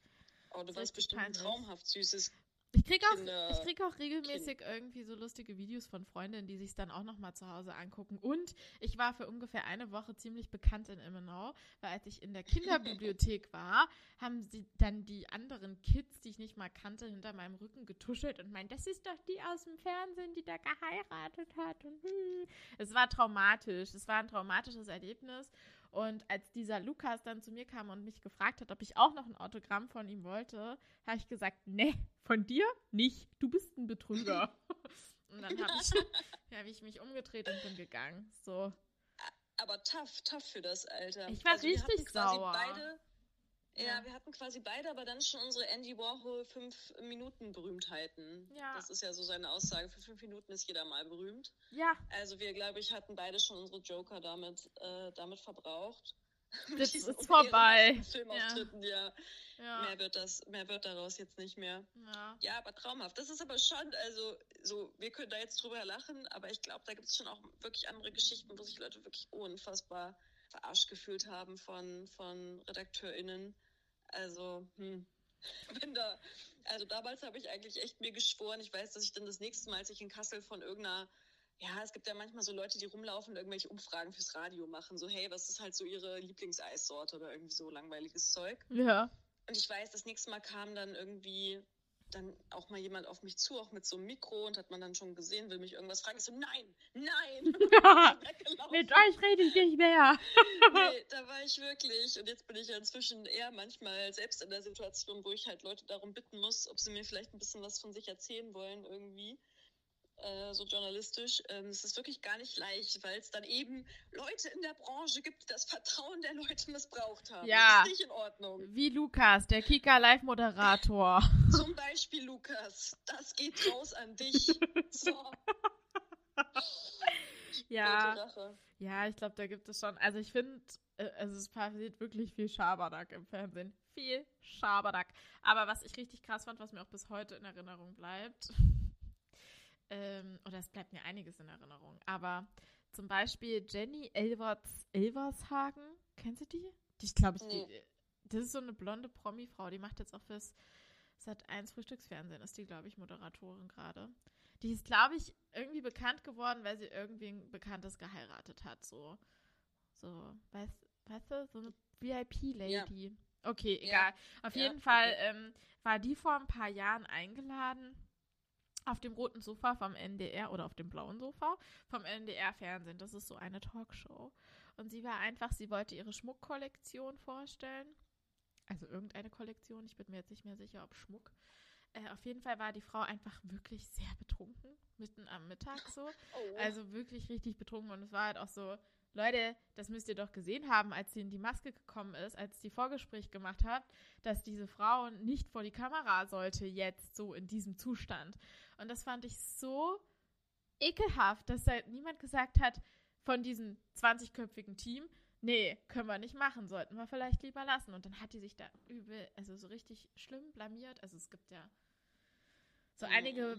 Oh, du warst bestimmt ein traumhaft süßes ich kriege auch, ich krieg auch regelmäßig kind. irgendwie so lustige Videos von Freundinnen, die sich dann auch nochmal zu Hause angucken. Und ich war für ungefähr eine Woche ziemlich bekannt in Immenau, weil als ich in der Kinderbibliothek war, haben sie dann die anderen Kids, die ich nicht mal kannte, hinter meinem Rücken getuschelt und meinen, das ist doch die aus dem Fernsehen, die da geheiratet hat. Und hm. es war traumatisch. Es war ein traumatisches Erlebnis. Und als dieser Lukas dann zu mir kam und mich gefragt hat, ob ich auch noch ein Autogramm von ihm wollte, habe ich gesagt, nee, von dir nicht. Du bist ein Betrüger. und dann habe ich, hab ich mich umgedreht und bin gegangen. So. Aber tough, tough für das Alter. Ich war also richtig sauer. Beide, ja, ja, wir hatten quasi beide aber dann schon unsere Andy Warhol fünf Minuten Berühmtheiten. Ja. Das ist ja so seine Aussage. Für fünf Minuten ist jeder mal berühmt. Ja. Also wir, glaube ich, hatten beide schon unsere Joker damit, äh, damit verbraucht. Das ist vorbei. Filmauftritten, ja. ja. ja. Mehr wird das, mehr wird daraus jetzt nicht mehr. Ja. ja, aber traumhaft. Das ist aber schon, also so, wir können da jetzt drüber lachen, aber ich glaube, da gibt es schon auch wirklich andere Geschichten, wo sich Leute wirklich unfassbar verarscht gefühlt haben von, von RedakteurInnen. Also, hm, bin da, also damals habe ich eigentlich echt mir geschworen, ich weiß, dass ich dann das nächste Mal, als ich in Kassel von irgendeiner, ja, es gibt ja manchmal so Leute, die rumlaufen und irgendwelche Umfragen fürs Radio machen, so, hey, was ist halt so ihre Lieblingseissorte oder irgendwie so langweiliges Zeug. Ja. Und ich weiß, das nächste Mal kam dann irgendwie dann auch mal jemand auf mich zu, auch mit so einem Mikro und hat man dann schon gesehen, will mich irgendwas fragen. Ich so, nein, nein. mit euch rede ich nicht mehr. nee, da war ich wirklich. Und jetzt bin ich ja inzwischen eher manchmal selbst in der Situation, wo ich halt Leute darum bitten muss, ob sie mir vielleicht ein bisschen was von sich erzählen wollen irgendwie. Äh, so journalistisch. Ähm, es ist wirklich gar nicht leicht, weil es dann eben Leute in der Branche gibt, die das Vertrauen der Leute missbraucht haben. Ja. Das ist nicht in Ordnung. Wie Lukas, der Kika Live-Moderator. Zum Beispiel Lukas. Das geht raus an dich. So. ja. Ja, ich glaube, da gibt es schon. Also ich finde, äh, also es passiert wirklich viel Schabernack im Fernsehen. Viel Schabernack. Aber was ich richtig krass fand, was mir auch bis heute in Erinnerung bleibt, ähm, oder es bleibt mir einiges in Erinnerung, aber zum Beispiel Jenny Elverts, Elvershagen, kennst du die? Die, ich glaube, nee. das ist so eine blonde Promi-Frau, die macht jetzt auch fürs Sat 1 Frühstücksfernsehen, ist die, glaube ich, Moderatorin gerade. Die ist, glaube ich, irgendwie bekannt geworden, weil sie irgendwie ein Bekanntes geheiratet hat, so. So, weißt, weißt du, so eine VIP-Lady. Ja. Okay, egal. Ja. Auf Ja, jeden Fall okay. ähm, war die vor ein paar Jahren eingeladen auf dem roten Sofa vom NDR oder auf dem blauen Sofa vom NDR-Fernsehen. Das ist so eine Talkshow. Und sie war einfach, sie wollte ihre Schmuckkollektion vorstellen. Also irgendeine Kollektion, ich bin mir jetzt nicht mehr sicher, ob Schmuck. Äh, auf jeden Fall war die Frau einfach wirklich sehr betrunken, mitten am Mittag so. Oh. Also wirklich richtig betrunken. Und es war halt auch so, Leute, das müsst ihr doch gesehen haben, als sie in die Maske gekommen ist, als die Vorgespräch gemacht hat, dass diese Frau nicht vor die Kamera sollte, jetzt so in diesem Zustand. Und das fand ich so ekelhaft, dass halt niemand gesagt hat von diesem 20-köpfigen Team, nee, können wir nicht machen, sollten wir vielleicht lieber lassen. Und dann hat die sich da übel, also so richtig schlimm blamiert. Also es gibt ja so einige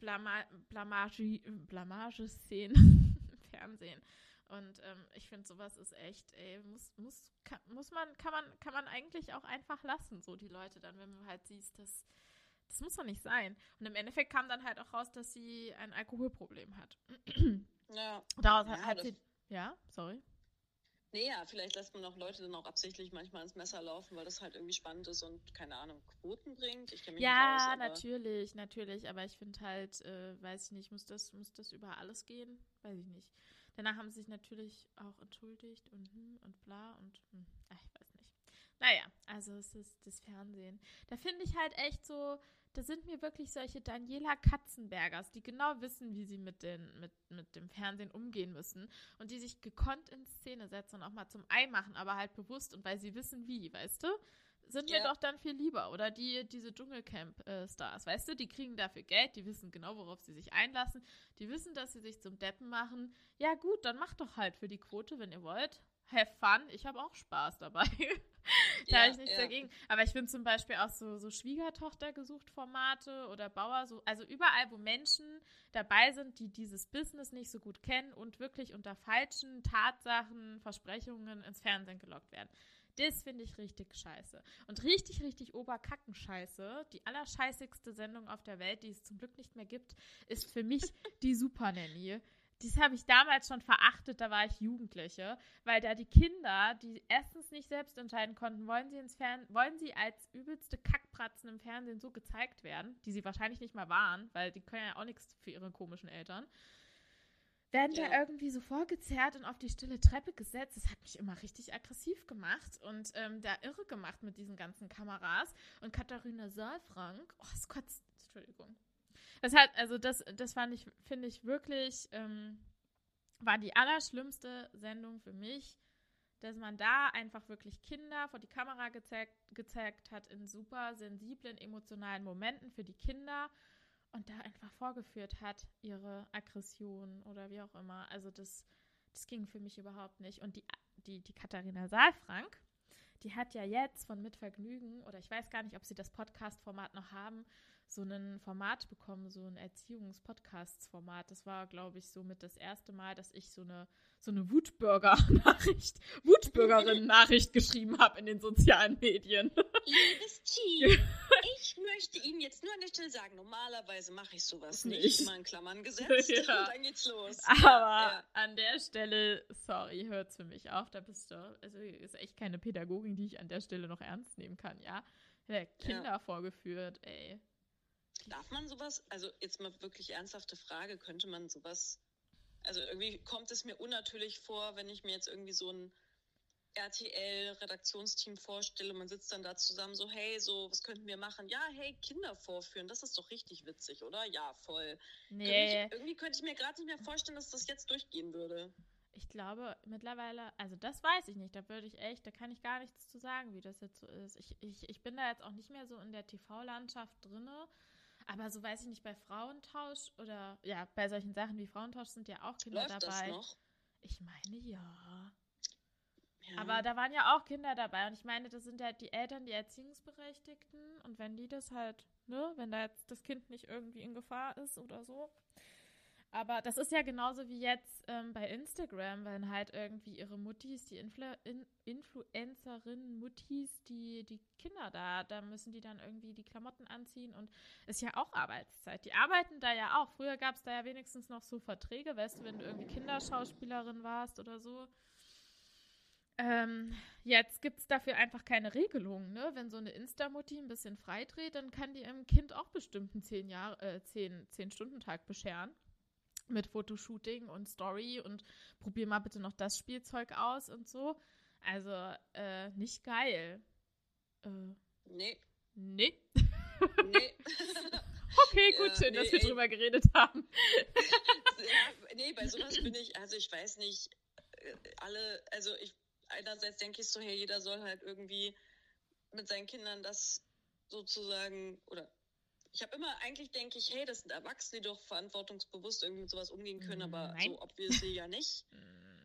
Blama Blamage, Blamage-Szenen im Fernsehen. Und ähm, ich finde, sowas ist echt, ey, muss, muss, kann, muss man, kann man, kann man eigentlich auch einfach lassen, so die Leute dann, wenn man halt siehst, dass das muss doch nicht sein. Und im Endeffekt kam dann halt auch raus, dass sie ein Alkoholproblem hat. ja. Daraus Ja, hat sie, ja, sorry. Nee, ja, vielleicht lässt man auch Leute dann auch absichtlich manchmal ins Messer laufen, weil das halt irgendwie spannend ist und, keine Ahnung, Quoten bringt. Ich mich nicht aus, Ja, aber natürlich, natürlich, aber ich finde halt, äh, weiß ich nicht, muss das, muss das über alles gehen? Weiß ich nicht. Danach haben sie sich natürlich auch entschuldigt und hm und bla und hm, ach, ich weiß nicht. Naja, also es ist das Fernsehen. Da finde ich halt echt so, da sind mir wirklich solche Daniela Katzenbergers, die genau wissen, wie sie mit, den, mit, mit dem Fernsehen umgehen müssen und die sich gekonnt in Szene setzen und auch mal zum Ei machen, aber halt bewusst und weil sie wissen wie, weißt du? Sind mir Ja. doch dann viel lieber. Oder die, diese Dschungelcamp-Stars, weißt du, die kriegen dafür Geld, die wissen genau, worauf sie sich einlassen, die wissen, dass sie sich zum Deppen machen. Ja, gut, dann macht doch halt für die Quote, wenn ihr wollt. Have fun, ich habe auch Spaß dabei. da Ja, habe ich nichts ja. dagegen. Aber ich finde zum Beispiel auch so, so Schwiegertochter gesucht Formate oder Bauer, so, also überall, wo Menschen dabei sind, die dieses Business nicht so gut kennen und wirklich unter falschen Tatsachen, Versprechungen ins Fernsehen gelockt werden. Das finde ich richtig scheiße. Und richtig, richtig Oberkackenscheiße, die allerscheißigste Sendung auf der Welt, die es zum Glück nicht mehr gibt, ist für mich die Super Nanny. Das habe ich damals schon verachtet, da war ich Jugendliche, weil da die Kinder, die erstens nicht selbst entscheiden konnten, wollen sie ins Fern wollen sie als übelste Kackpratzen im Fernsehen so gezeigt werden, die sie wahrscheinlich nicht mal waren, weil die können ja auch nichts für ihre komischen Eltern. Werden Ja. da irgendwie so vorgezerrt und auf die stille Treppe gesetzt. Das hat mich immer richtig aggressiv gemacht und ähm, da irre gemacht mit diesen ganzen Kameras. Und Katharina Saalfrank, oh, es kotzt, Entschuldigung. Das hat, also das, das fand ich, finde ich wirklich, ähm, war die allerschlimmste Sendung für mich, dass man da einfach wirklich Kinder vor die Kamera gezeigt, gezeigt hat in super sensiblen, emotionalen Momenten für die Kinder und da einfach vorgeführt hat, ihre Aggression oder wie auch immer. Also das, das ging für mich überhaupt nicht. Und die, die, die Katharina Saalfrank, die hat ja jetzt von Mitvergnügen, oder ich weiß gar nicht, ob sie das Podcast-Format noch haben, so ein Format bekommen, so ein Erziehungs-Podcasts-Format. Das war, glaube ich, somit das erste Mal, dass ich so eine, so eine Wutbürger-Nachricht, Wutbürgerinnen-Nachricht geschrieben habe in den sozialen Medien. Liebes Team, ich möchte Ihnen jetzt nur an der Stelle sagen, normalerweise mache ich sowas nicht. Nicht. Immer in Klammern gesetzt Ja. und dann geht's los. Aber Ja, an der Stelle, sorry, hört's für mich auf. Da bist du, also ist echt keine Pädagogin, die ich an der Stelle noch ernst nehmen kann, ja. Ja, Kinder vorgeführt, ey. Darf man sowas, also jetzt mal wirklich ernsthafte Frage, könnte man sowas, also irgendwie kommt es mir unnatürlich vor, wenn ich mir jetzt irgendwie so ein RTL-Redaktionsteam vorstelle, man sitzt dann da zusammen so, hey, so, was könnten wir machen? Ja, hey, Kinder vorführen, das ist doch richtig witzig, oder? Ja, voll. Nee, Ich, irgendwie könnte ich mir gerade nicht mehr vorstellen, dass das jetzt durchgehen würde. ich glaube mittlerweile, also das weiß ich nicht, da würde ich echt, da kann ich gar nichts zu sagen, wie das jetzt so ist. Ich, ich, ich bin da jetzt auch nicht mehr so in der TV-Landschaft drinne. Aber so weiß ich nicht, bei Frauentausch oder ja, bei solchen Sachen wie Frauentausch sind ja auch Kinder Läuft dabei. das noch? Ich meine ja. Ja. Aber da waren ja auch Kinder dabei und ich meine, das sind ja die Eltern, die Erziehungsberechtigten und wenn die das halt, ne, wenn da jetzt das Kind nicht irgendwie in Gefahr ist oder so. Aber das ist ja genauso wie jetzt ähm, bei Instagram, wenn halt irgendwie ihre Muttis, die Influ in Influencerinnen, Muttis, die, die Kinder da, da müssen die dann irgendwie die Klamotten anziehen und ist ja auch Arbeitszeit. Die arbeiten da ja auch. Früher gab es da ja wenigstens noch so Verträge, weißt du, wenn du irgendwie Kinderschauspielerin warst oder so. Ähm, jetzt gibt es dafür einfach keine Regelung, ne? Wenn so eine Insta-Mutti ein bisschen freidreht, dann kann die ihrem Kind auch bestimmt einen 10 Jahre, äh, 10, 10 Stunden Tag bescheren. Mit Fotoshooting und Story und probier mal bitte noch das Spielzeug aus und so. Also, äh, nicht geil. Äh, nee. Nee. Nee. okay, gut, schön, nee, dass wir ey. drüber geredet haben. ja, nee, bei sowas bin ich, also ich weiß nicht, äh, alle, also ich, einerseits denke ich so, hey, jeder soll halt irgendwie mit seinen Kindern das sozusagen, oder ich habe immer, eigentlich denke ich, hey, das sind Erwachsene, die doch verantwortungsbewusst irgendwie mit sowas umgehen können, aber Nein. so obviously ja nicht.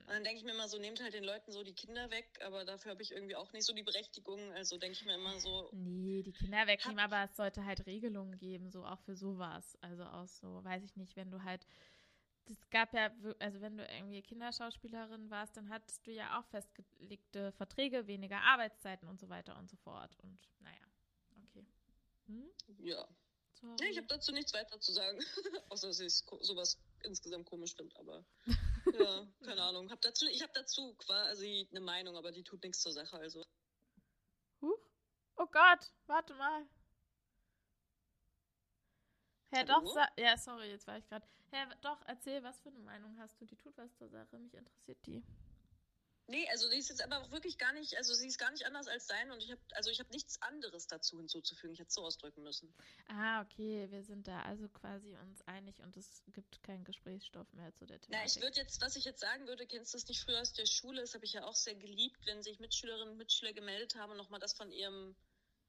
Und dann denke ich mir immer so, nehmt halt den Leuten so die Kinder weg, aber dafür habe ich irgendwie auch nicht so die Berechtigung. Also denke ich mir immer so. Nee, die Kinder wegnehmen, aber es sollte halt Regelungen geben, so auch für sowas. Also auch so, weiß ich nicht, wenn du halt. Es gab ja, also wenn du irgendwie Kinderschauspielerin warst, dann hattest du ja auch festgelegte Verträge, weniger Arbeitszeiten und so weiter und so fort. Und naja, okay. Hm? Ja. Nee, ich habe dazu nichts weiter zu sagen, außer dass ich sowas insgesamt komisch finde, aber ja, keine Ahnung. Hab dazu, ich habe dazu quasi eine Meinung, aber die tut nichts zur Sache, also. Huch. Oh Gott, warte mal. Herr, Hallo? doch, ja, sorry, jetzt war ich gerade. Herr, doch, erzähl, was für eine Meinung hast du? Die tut was zur Sache, mich interessiert die. Nee, also die ist jetzt aber auch wirklich gar nicht, also sie ist gar nicht anders als dein und ich habe, also ich habe nichts anderes dazu hinzuzufügen. Ich hätte es so ausdrücken müssen. Ah, okay, wir sind da also quasi uns einig und es gibt keinen Gesprächsstoff mehr zu der Thematik. Na, ich würde jetzt, was ich jetzt sagen würde, kennst du das nicht früher aus der Schule? Das habe ich ja auch sehr geliebt, wenn sich Mitschülerinnen und Mitschüler gemeldet haben und nochmal das von ihrem,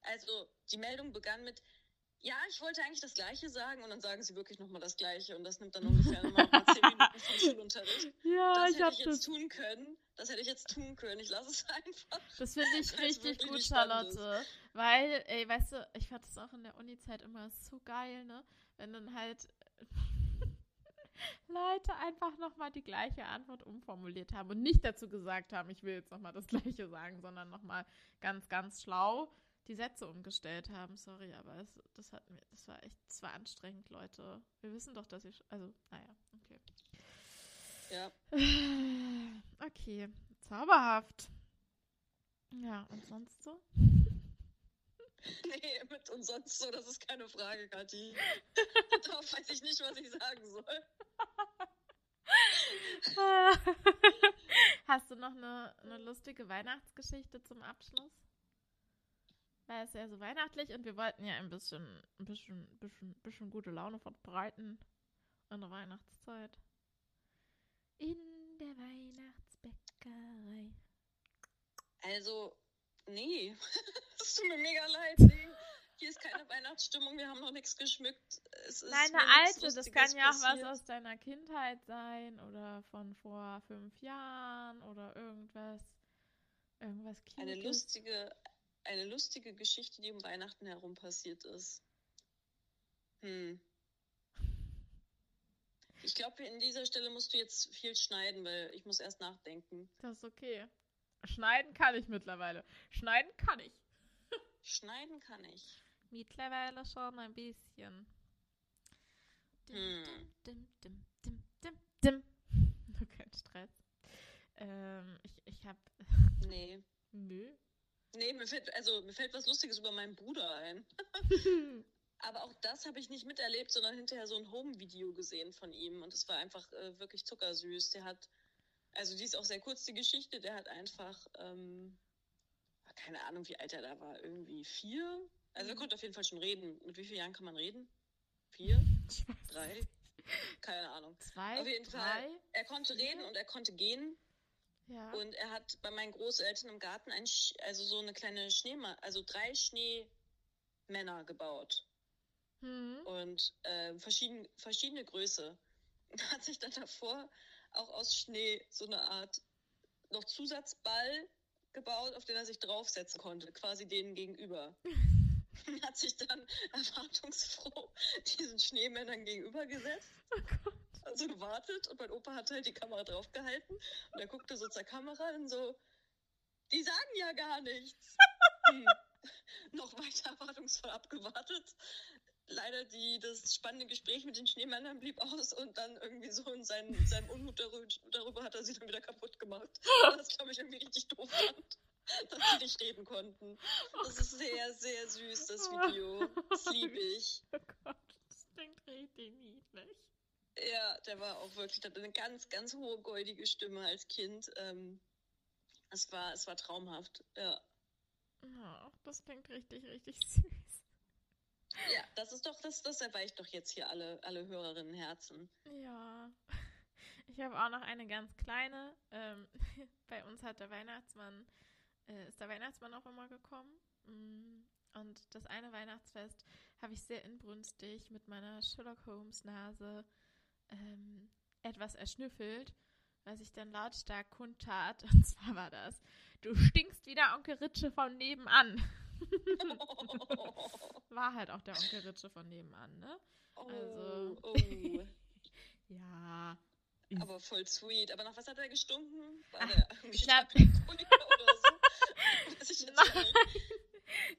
also die Meldung begann mit, ja, ich wollte eigentlich das Gleiche sagen und dann sagen sie wirklich nochmal das Gleiche und das nimmt dann ungefähr nochmal zehn Minuten vom Schulunterricht. Ja, das ich hätte ich jetzt das. tun können. Das hätte ich jetzt tun können. Ich lasse es einfach. Das finde ich richtig gut, Charlotte. Weil, ey, weißt du, ich fand das auch in der Uni-Zeit immer so geil, ne? Wenn dann halt Leute einfach nochmal die gleiche Antwort umformuliert haben und nicht dazu gesagt haben, ich will jetzt nochmal das Gleiche sagen, sondern nochmal ganz, ganz schlau die Sätze umgestellt haben. Sorry, aber es, das hat mir, das war echt, das war anstrengend, Leute. Wir wissen doch, dass ich, also, naja, okay. Ja. Okay, zauberhaft. Ja, und sonst so? Nee, mit und sonst so, das ist keine Frage, Kathi. Darauf weiß ich nicht, was ich sagen soll. Hast du noch eine, eine lustige Weihnachtsgeschichte zum Abschluss? Weil es ja so weihnachtlich und wir wollten ja ein bisschen, ein bisschen, bisschen, bisschen gute Laune verbreiten in der Weihnachtszeit. In der Weihnachtsbäckerei. Also, nee. Es tut mir mega leid. Hier ist keine Weihnachtsstimmung, wir haben noch nichts geschmückt. Nein, eine alte, das kann ja auch was aus deiner Kindheit sein oder von vor fünf Jahren oder irgendwas. Irgendwas Cutes. Eine lustige, eine lustige Geschichte, die um Weihnachten herum passiert ist. Hm. Ich glaube, in dieser Stelle musst du jetzt viel schneiden, weil ich muss erst nachdenken. Das ist okay. Schneiden kann ich mittlerweile. Schneiden kann ich. Schneiden kann ich. Mittlerweile schon ein bisschen. Hm. Dim, dim, dim, dim, dim. Nur kein Stress. Ähm, ich, ich hab. Nee. Nö. Nee, mir fällt, also, mir fällt was Lustiges über meinen Bruder ein. Aber auch das habe ich nicht miterlebt, sondern hinterher so ein Home-Video gesehen von ihm. Und es war einfach äh, wirklich zuckersüß. Der hat, also die ist auch sehr kurz, die Geschichte. Der hat einfach, ähm, keine Ahnung, wie alt er da war, irgendwie vier. Also er mhm. konnte auf jeden Fall schon reden. Mit wie vielen Jahren kann man reden? Vier? Drei? Keine Ahnung. Zwei? Auf jeden drei? Fall. Er konnte reden und er konnte gehen. Ja. Und er hat bei meinen Großeltern im Garten ein, also so eine kleine Schneemann, also drei Schneemänner gebaut. Mhm. Und äh, verschieden, verschiedene Größe. Und hat sich dann davor auch aus Schnee so eine Art noch Zusatzball gebaut, auf den er sich draufsetzen konnte, quasi denen gegenüber. hat sich dann erwartungsfroh diesen Schneemännern gegenübergesetzt. Oh Gott also gewartet und mein Opa hat halt die Kamera draufgehalten und er guckte so zur Kamera und so, die sagen ja gar nichts. hm. Noch weiter erwartungsvoll abgewartet. leider die, das spannende Gespräch mit den Schneemännern blieb aus und dann irgendwie so in seinem, seinem Unmut darüber, darüber hat er sie dann wieder kaputt gemacht. Das glaube ich irgendwie richtig doof fand, dass sie nicht reden konnten. Das ist sehr, sehr süß, das Video. Das liebe ich. Oh Gott, das klingt richtig niedlich. Ja, der war auch wirklich, der hatte eine ganz, ganz hohe goldige Stimme als Kind. Ähm, es war, es war traumhaft, ja. Oh, das klingt richtig, richtig süß. Ja, das ist doch, das, das erweicht doch jetzt hier alle, alle Hörerinnenherzen. Ja. Ich habe auch noch eine ganz kleine. Ähm, bei uns hat der Weihnachtsmann, äh, ist der Weihnachtsmann auch immer gekommen. Mm, und das eine Weihnachtsfest habe ich sehr inbrünstig mit meiner Sherlock Holmes Nase ähm, etwas erschnüffelt, was ich dann lautstark kundtat. Und zwar war das, du stinkst wieder Onkel Ritsche von nebenan. War halt auch der Onkel Ritsche von nebenan, ne? Also, oh, oh. Ja. Aber voll sweet. Aber nach was hat er gestunken? War Ach, der ich glaub- oder so?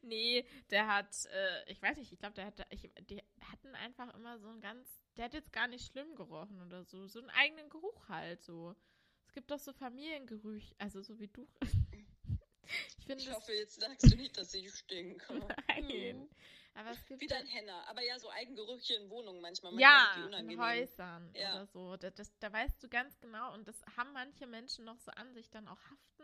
Nee, der hat, äh, ich weiß nicht, ich glaube, der hatte, ich, die hatten einfach immer so ein ganz, der hat jetzt gar nicht schlimm gerochen oder so, so einen eigenen Geruch halt so. Es gibt doch so Familiengerüche, also so wie du. ich finde Ich hoffe, jetzt sagst du nicht, dass ich stinke. nein. Aber es gibt Wieder ja- ein Henner. Aber ja, so Eigengerüche in Wohnungen manchmal. Ja, manchmal irgendwie in. Häusern Ja. oder so. Da, das, da weißt du ganz genau, und das haben manche Menschen noch so an sich dann auch haften.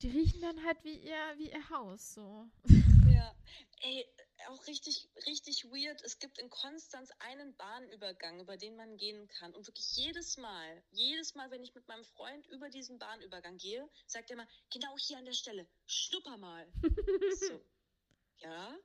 Die riechen dann halt wie ihr, wie ihr Haus, so. Ja, ey, auch richtig, richtig weird. Es gibt in Konstanz einen Bahnübergang, über den man gehen kann. Und wirklich jedes Mal, jedes Mal, wenn ich mit meinem Freund über diesen Bahnübergang gehe, sagt er immer, genau hier an der Stelle, schnupper mal. So, ja?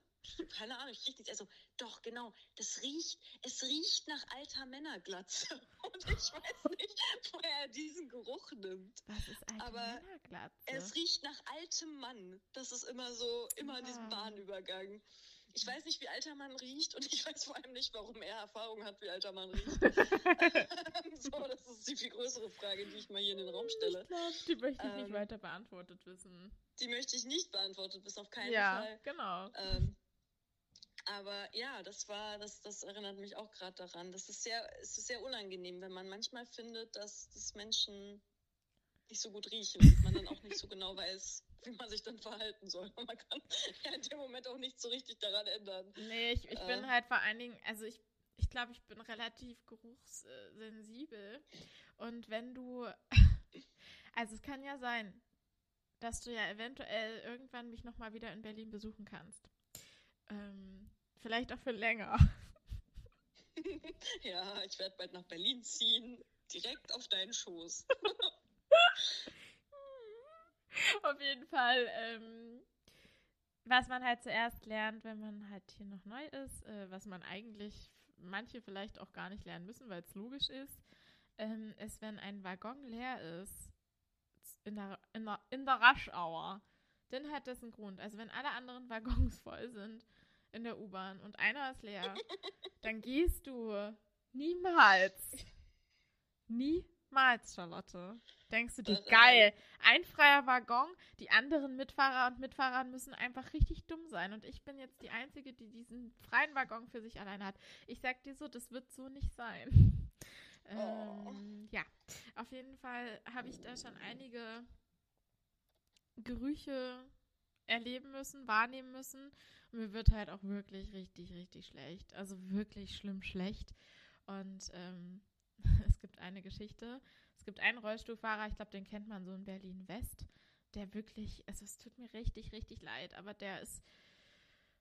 Keine Ahnung, ich rieche nichts. Also, doch, genau, das riecht, es riecht nach alter Männerglatze. Und ich weiß nicht, woher er diesen Geruch nimmt. Was ist alte Aber Männerglatze? Es riecht nach altem Mann. Das ist immer so, immer diesem Ah. Bahnübergang. Ich weiß nicht, wie alter Mann riecht und ich weiß vor allem nicht, warum er Erfahrung hat, wie alter Mann riecht. so, das ist die viel größere Frage, die ich mal hier in den Raum stelle. Ich glaube, die möchte ich nicht Ähm, weiter beantwortet wissen. Die möchte ich nicht beantwortet, bis auf keinen ja, Fall. genau. Ähm, aber ja, das war, das, das erinnert mich auch gerade daran. Das ist sehr, es ist sehr unangenehm, wenn man manchmal findet, dass, dass Menschen nicht so gut riechen und man dann auch nicht so genau weiß, wie man sich dann verhalten soll. Und man kann ja in dem Moment auch nicht so richtig daran ändern. Nee, ich, ich bin äh. halt vor allen Dingen, also ich, ich glaube, ich bin relativ geruchssensibel. Und wenn du, also es kann ja sein, dass du ja eventuell irgendwann mich nochmal wieder in Berlin besuchen kannst. Ähm, vielleicht auch für länger. Ja, ich werde bald nach Berlin ziehen, direkt auf deinen Schoß. Auf jeden Fall, ähm, was man halt zuerst lernt, wenn man halt hier noch neu ist, äh, was man eigentlich manche vielleicht auch gar nicht lernen müssen, weil es logisch ist, ähm, ist, wenn ein Waggon leer ist, in der, in der, in der Rush-Hour, dann hat das einen Grund. Also wenn alle anderen Waggons voll sind in der U-Bahn und einer ist leer, dann gehst du niemals, niemals, Charlotte, denkst du dir, Da rein. geil, ein freier Waggon, die anderen Mitfahrer und Mitfahrer müssen einfach richtig dumm sein. Und ich bin jetzt die Einzige, die diesen freien Waggon für sich alleine hat. Ich sag dir so, das wird so nicht sein. Oh. Ähm, ja, auf jeden Fall habe ich da schon einige Gerüche erleben müssen, wahrnehmen müssen. Und mir wird halt auch wirklich richtig, richtig schlecht. Also wirklich schlimm schlecht. Und ähm, es gibt eine Geschichte. Es gibt einen Rollstuhlfahrer, ich glaube, den kennt man so in Berlin West, der wirklich, also es tut mir richtig, richtig leid, aber der ist.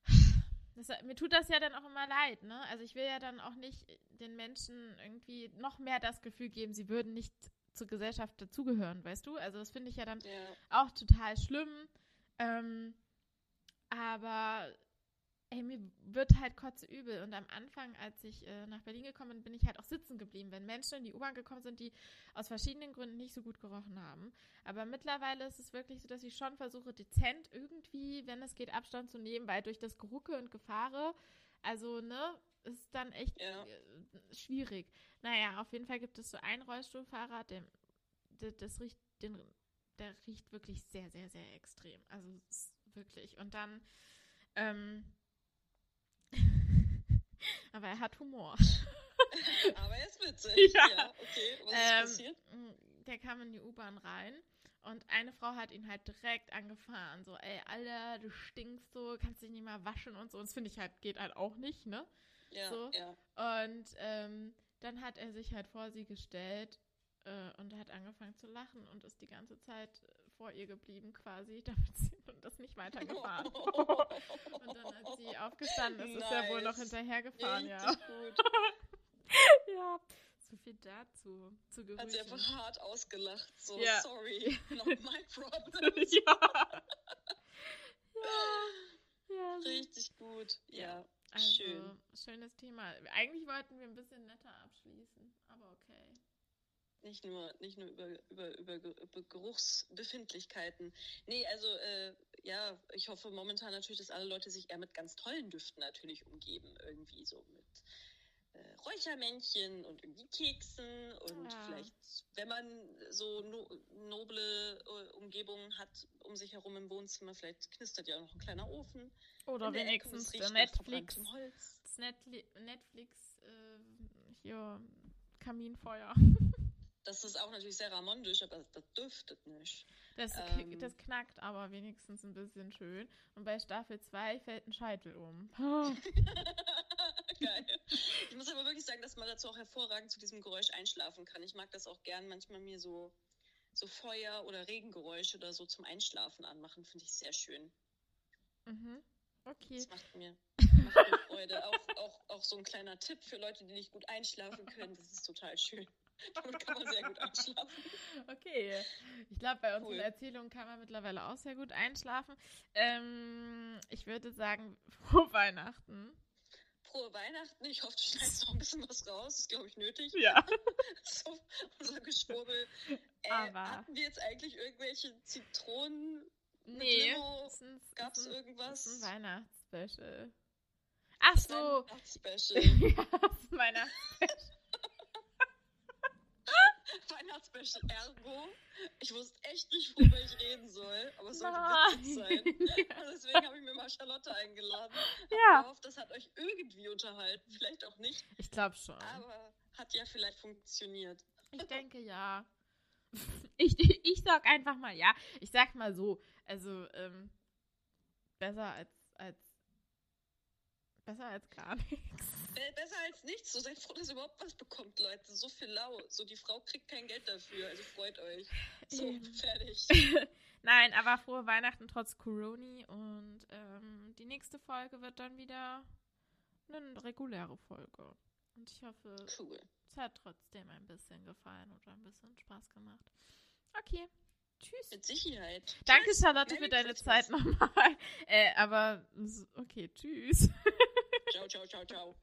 Das, mir tut das ja dann auch immer leid, ne? Also ich will ja dann auch nicht den Menschen irgendwie noch mehr das Gefühl geben, sie würden nicht zur Gesellschaft dazugehören, weißt du? Also das finde ich ja dann Ja. auch total schlimm. Ähm, aber ey, mir wird halt kotzeübel. Und am Anfang, als ich äh, nach Berlin gekommen bin, bin ich halt auch sitzen geblieben, wenn Menschen in die U-Bahn gekommen sind, die aus verschiedenen Gründen nicht so gut gerochen haben. Aber mittlerweile ist es wirklich so, dass ich schon versuche, dezent irgendwie, wenn es geht, Abstand zu nehmen, weil durch das Gerucke und Gefahre, also, ne, ist dann echt Ja. äh, schwierig. Naja, auf jeden Fall gibt es so einen Rollstuhlfahrer, der, der das riecht, den, der riecht wirklich sehr, sehr, sehr extrem. Also wirklich. Und dann ähm, Aber er hat Humor. Aber er ist witzig. Ja. Ja, okay. Was Ähm, ist passiert? Der kam in die U-Bahn rein und eine Frau hat ihn halt direkt angefahren. So, ey, Alter, du stinkst so, kannst dich nicht mal waschen und so. Und das finde ich halt, geht halt auch nicht, ne? Ja, so. ja. Und ähm, dann hat er sich halt vor sie gestellt äh, und hat angefangen zu lachen und ist die ganze Zeit äh, vor ihr geblieben quasi, damit sie und das nicht weitergefahren. und dann, als sie aufgestanden ist, ist er wohl noch Nice. hinterhergefahren, ja. Gut. Ja, so viel dazu, zu Gerüchen. Hat sie einfach hart ausgelacht. So, Ja. sorry, not my problem. ja. ja. Richtig gut. Ja, Also, schön. schönes Thema. Eigentlich wollten wir ein bisschen netter abschließen, aber okay. Nicht nur, nicht nur über, über, über, Ge- über Geruchsbefindlichkeiten. Nee, also äh, ja, ich hoffe momentan natürlich, dass alle Leute sich eher mit ganz tollen Düften natürlich umgeben. Irgendwie so mit äh, Räuchermännchen und irgendwie Keksen und Ja. vielleicht, wenn man so no, noble äh, Umgebungen hat um sich herum im Wohnzimmer, vielleicht knistert ja auch noch ein kleiner Ofen. Oder Ecke wenigstens nach Netflix. Netflix, äh, hier, Kaminfeuer. Das ist auch natürlich sehr ramondisch, aber das duftet nicht. Das, Ähm. das knackt aber wenigstens ein bisschen schön. Und bei Staffel 2 fällt ein Scheitel um. Geil. Ich muss aber wirklich sagen, dass man dazu auch hervorragend zu diesem Geräusch einschlafen kann. Ich mag das auch gern, manchmal mir so, so Feuer- oder Regengeräusche oder so zum Einschlafen anmachen, finde ich sehr schön. mhm. Okay. Das macht mir, macht mir Freude. Auch, auch, auch so ein kleiner Tipp für Leute, die nicht gut einschlafen können. Das ist total schön. Damit kann man sehr gut einschlafen. Okay. Ich glaube, bei unseren Cool. Erzählungen kann man mittlerweile auch sehr gut einschlafen. Ähm, ich würde sagen, frohe Weihnachten. Frohe Weihnachten. Ich hoffe, du schneidest noch ein bisschen was raus. Das ist, glaube ich, nötig. Ja. So, unser Geschwurbel. Äh, Aber- hatten wir jetzt eigentlich irgendwelche Zitronen? Nee. Limo? es irgendwas? Es ist ein Weihnachtsspecial. Ach so. Weihnachtsspecial. ja, es ist ein Weihnachtsspecial. Weihnachtsspecial. Ergo. Ich wusste echt nicht, worüber ich reden soll. Aber es sollte witzig sein. Und deswegen habe ich mir mal Charlotte eingeladen. Ich ja. hoffe, das hat euch irgendwie unterhalten. Vielleicht auch nicht. Ich glaube schon. Aber hat ja vielleicht funktioniert. Ich denke ja. Ich, ich sag einfach mal ja. Ich sag mal so. Also, ähm, besser als, als besser als gar nichts. Be- Besser als nichts. So seid froh, dass ihr überhaupt was bekommt, Leute. So viel lau. So, die Frau kriegt kein Geld dafür. Also freut euch. So, Eben. fertig. Nein, aber frohe Weihnachten trotz Coroni und ähm, die nächste Folge wird dann wieder eine reguläre Folge. Und ich hoffe, Cool. es hat trotzdem ein bisschen gefallen oder ein bisschen Spaß gemacht. Okay, tschüss. Mit Sicherheit. Danke, Tschüss. Charlotte, Merry für deine Christmas. Zeit nochmal. Äh, aber okay, tschüss. Ciao, ciao, ciao, ciao.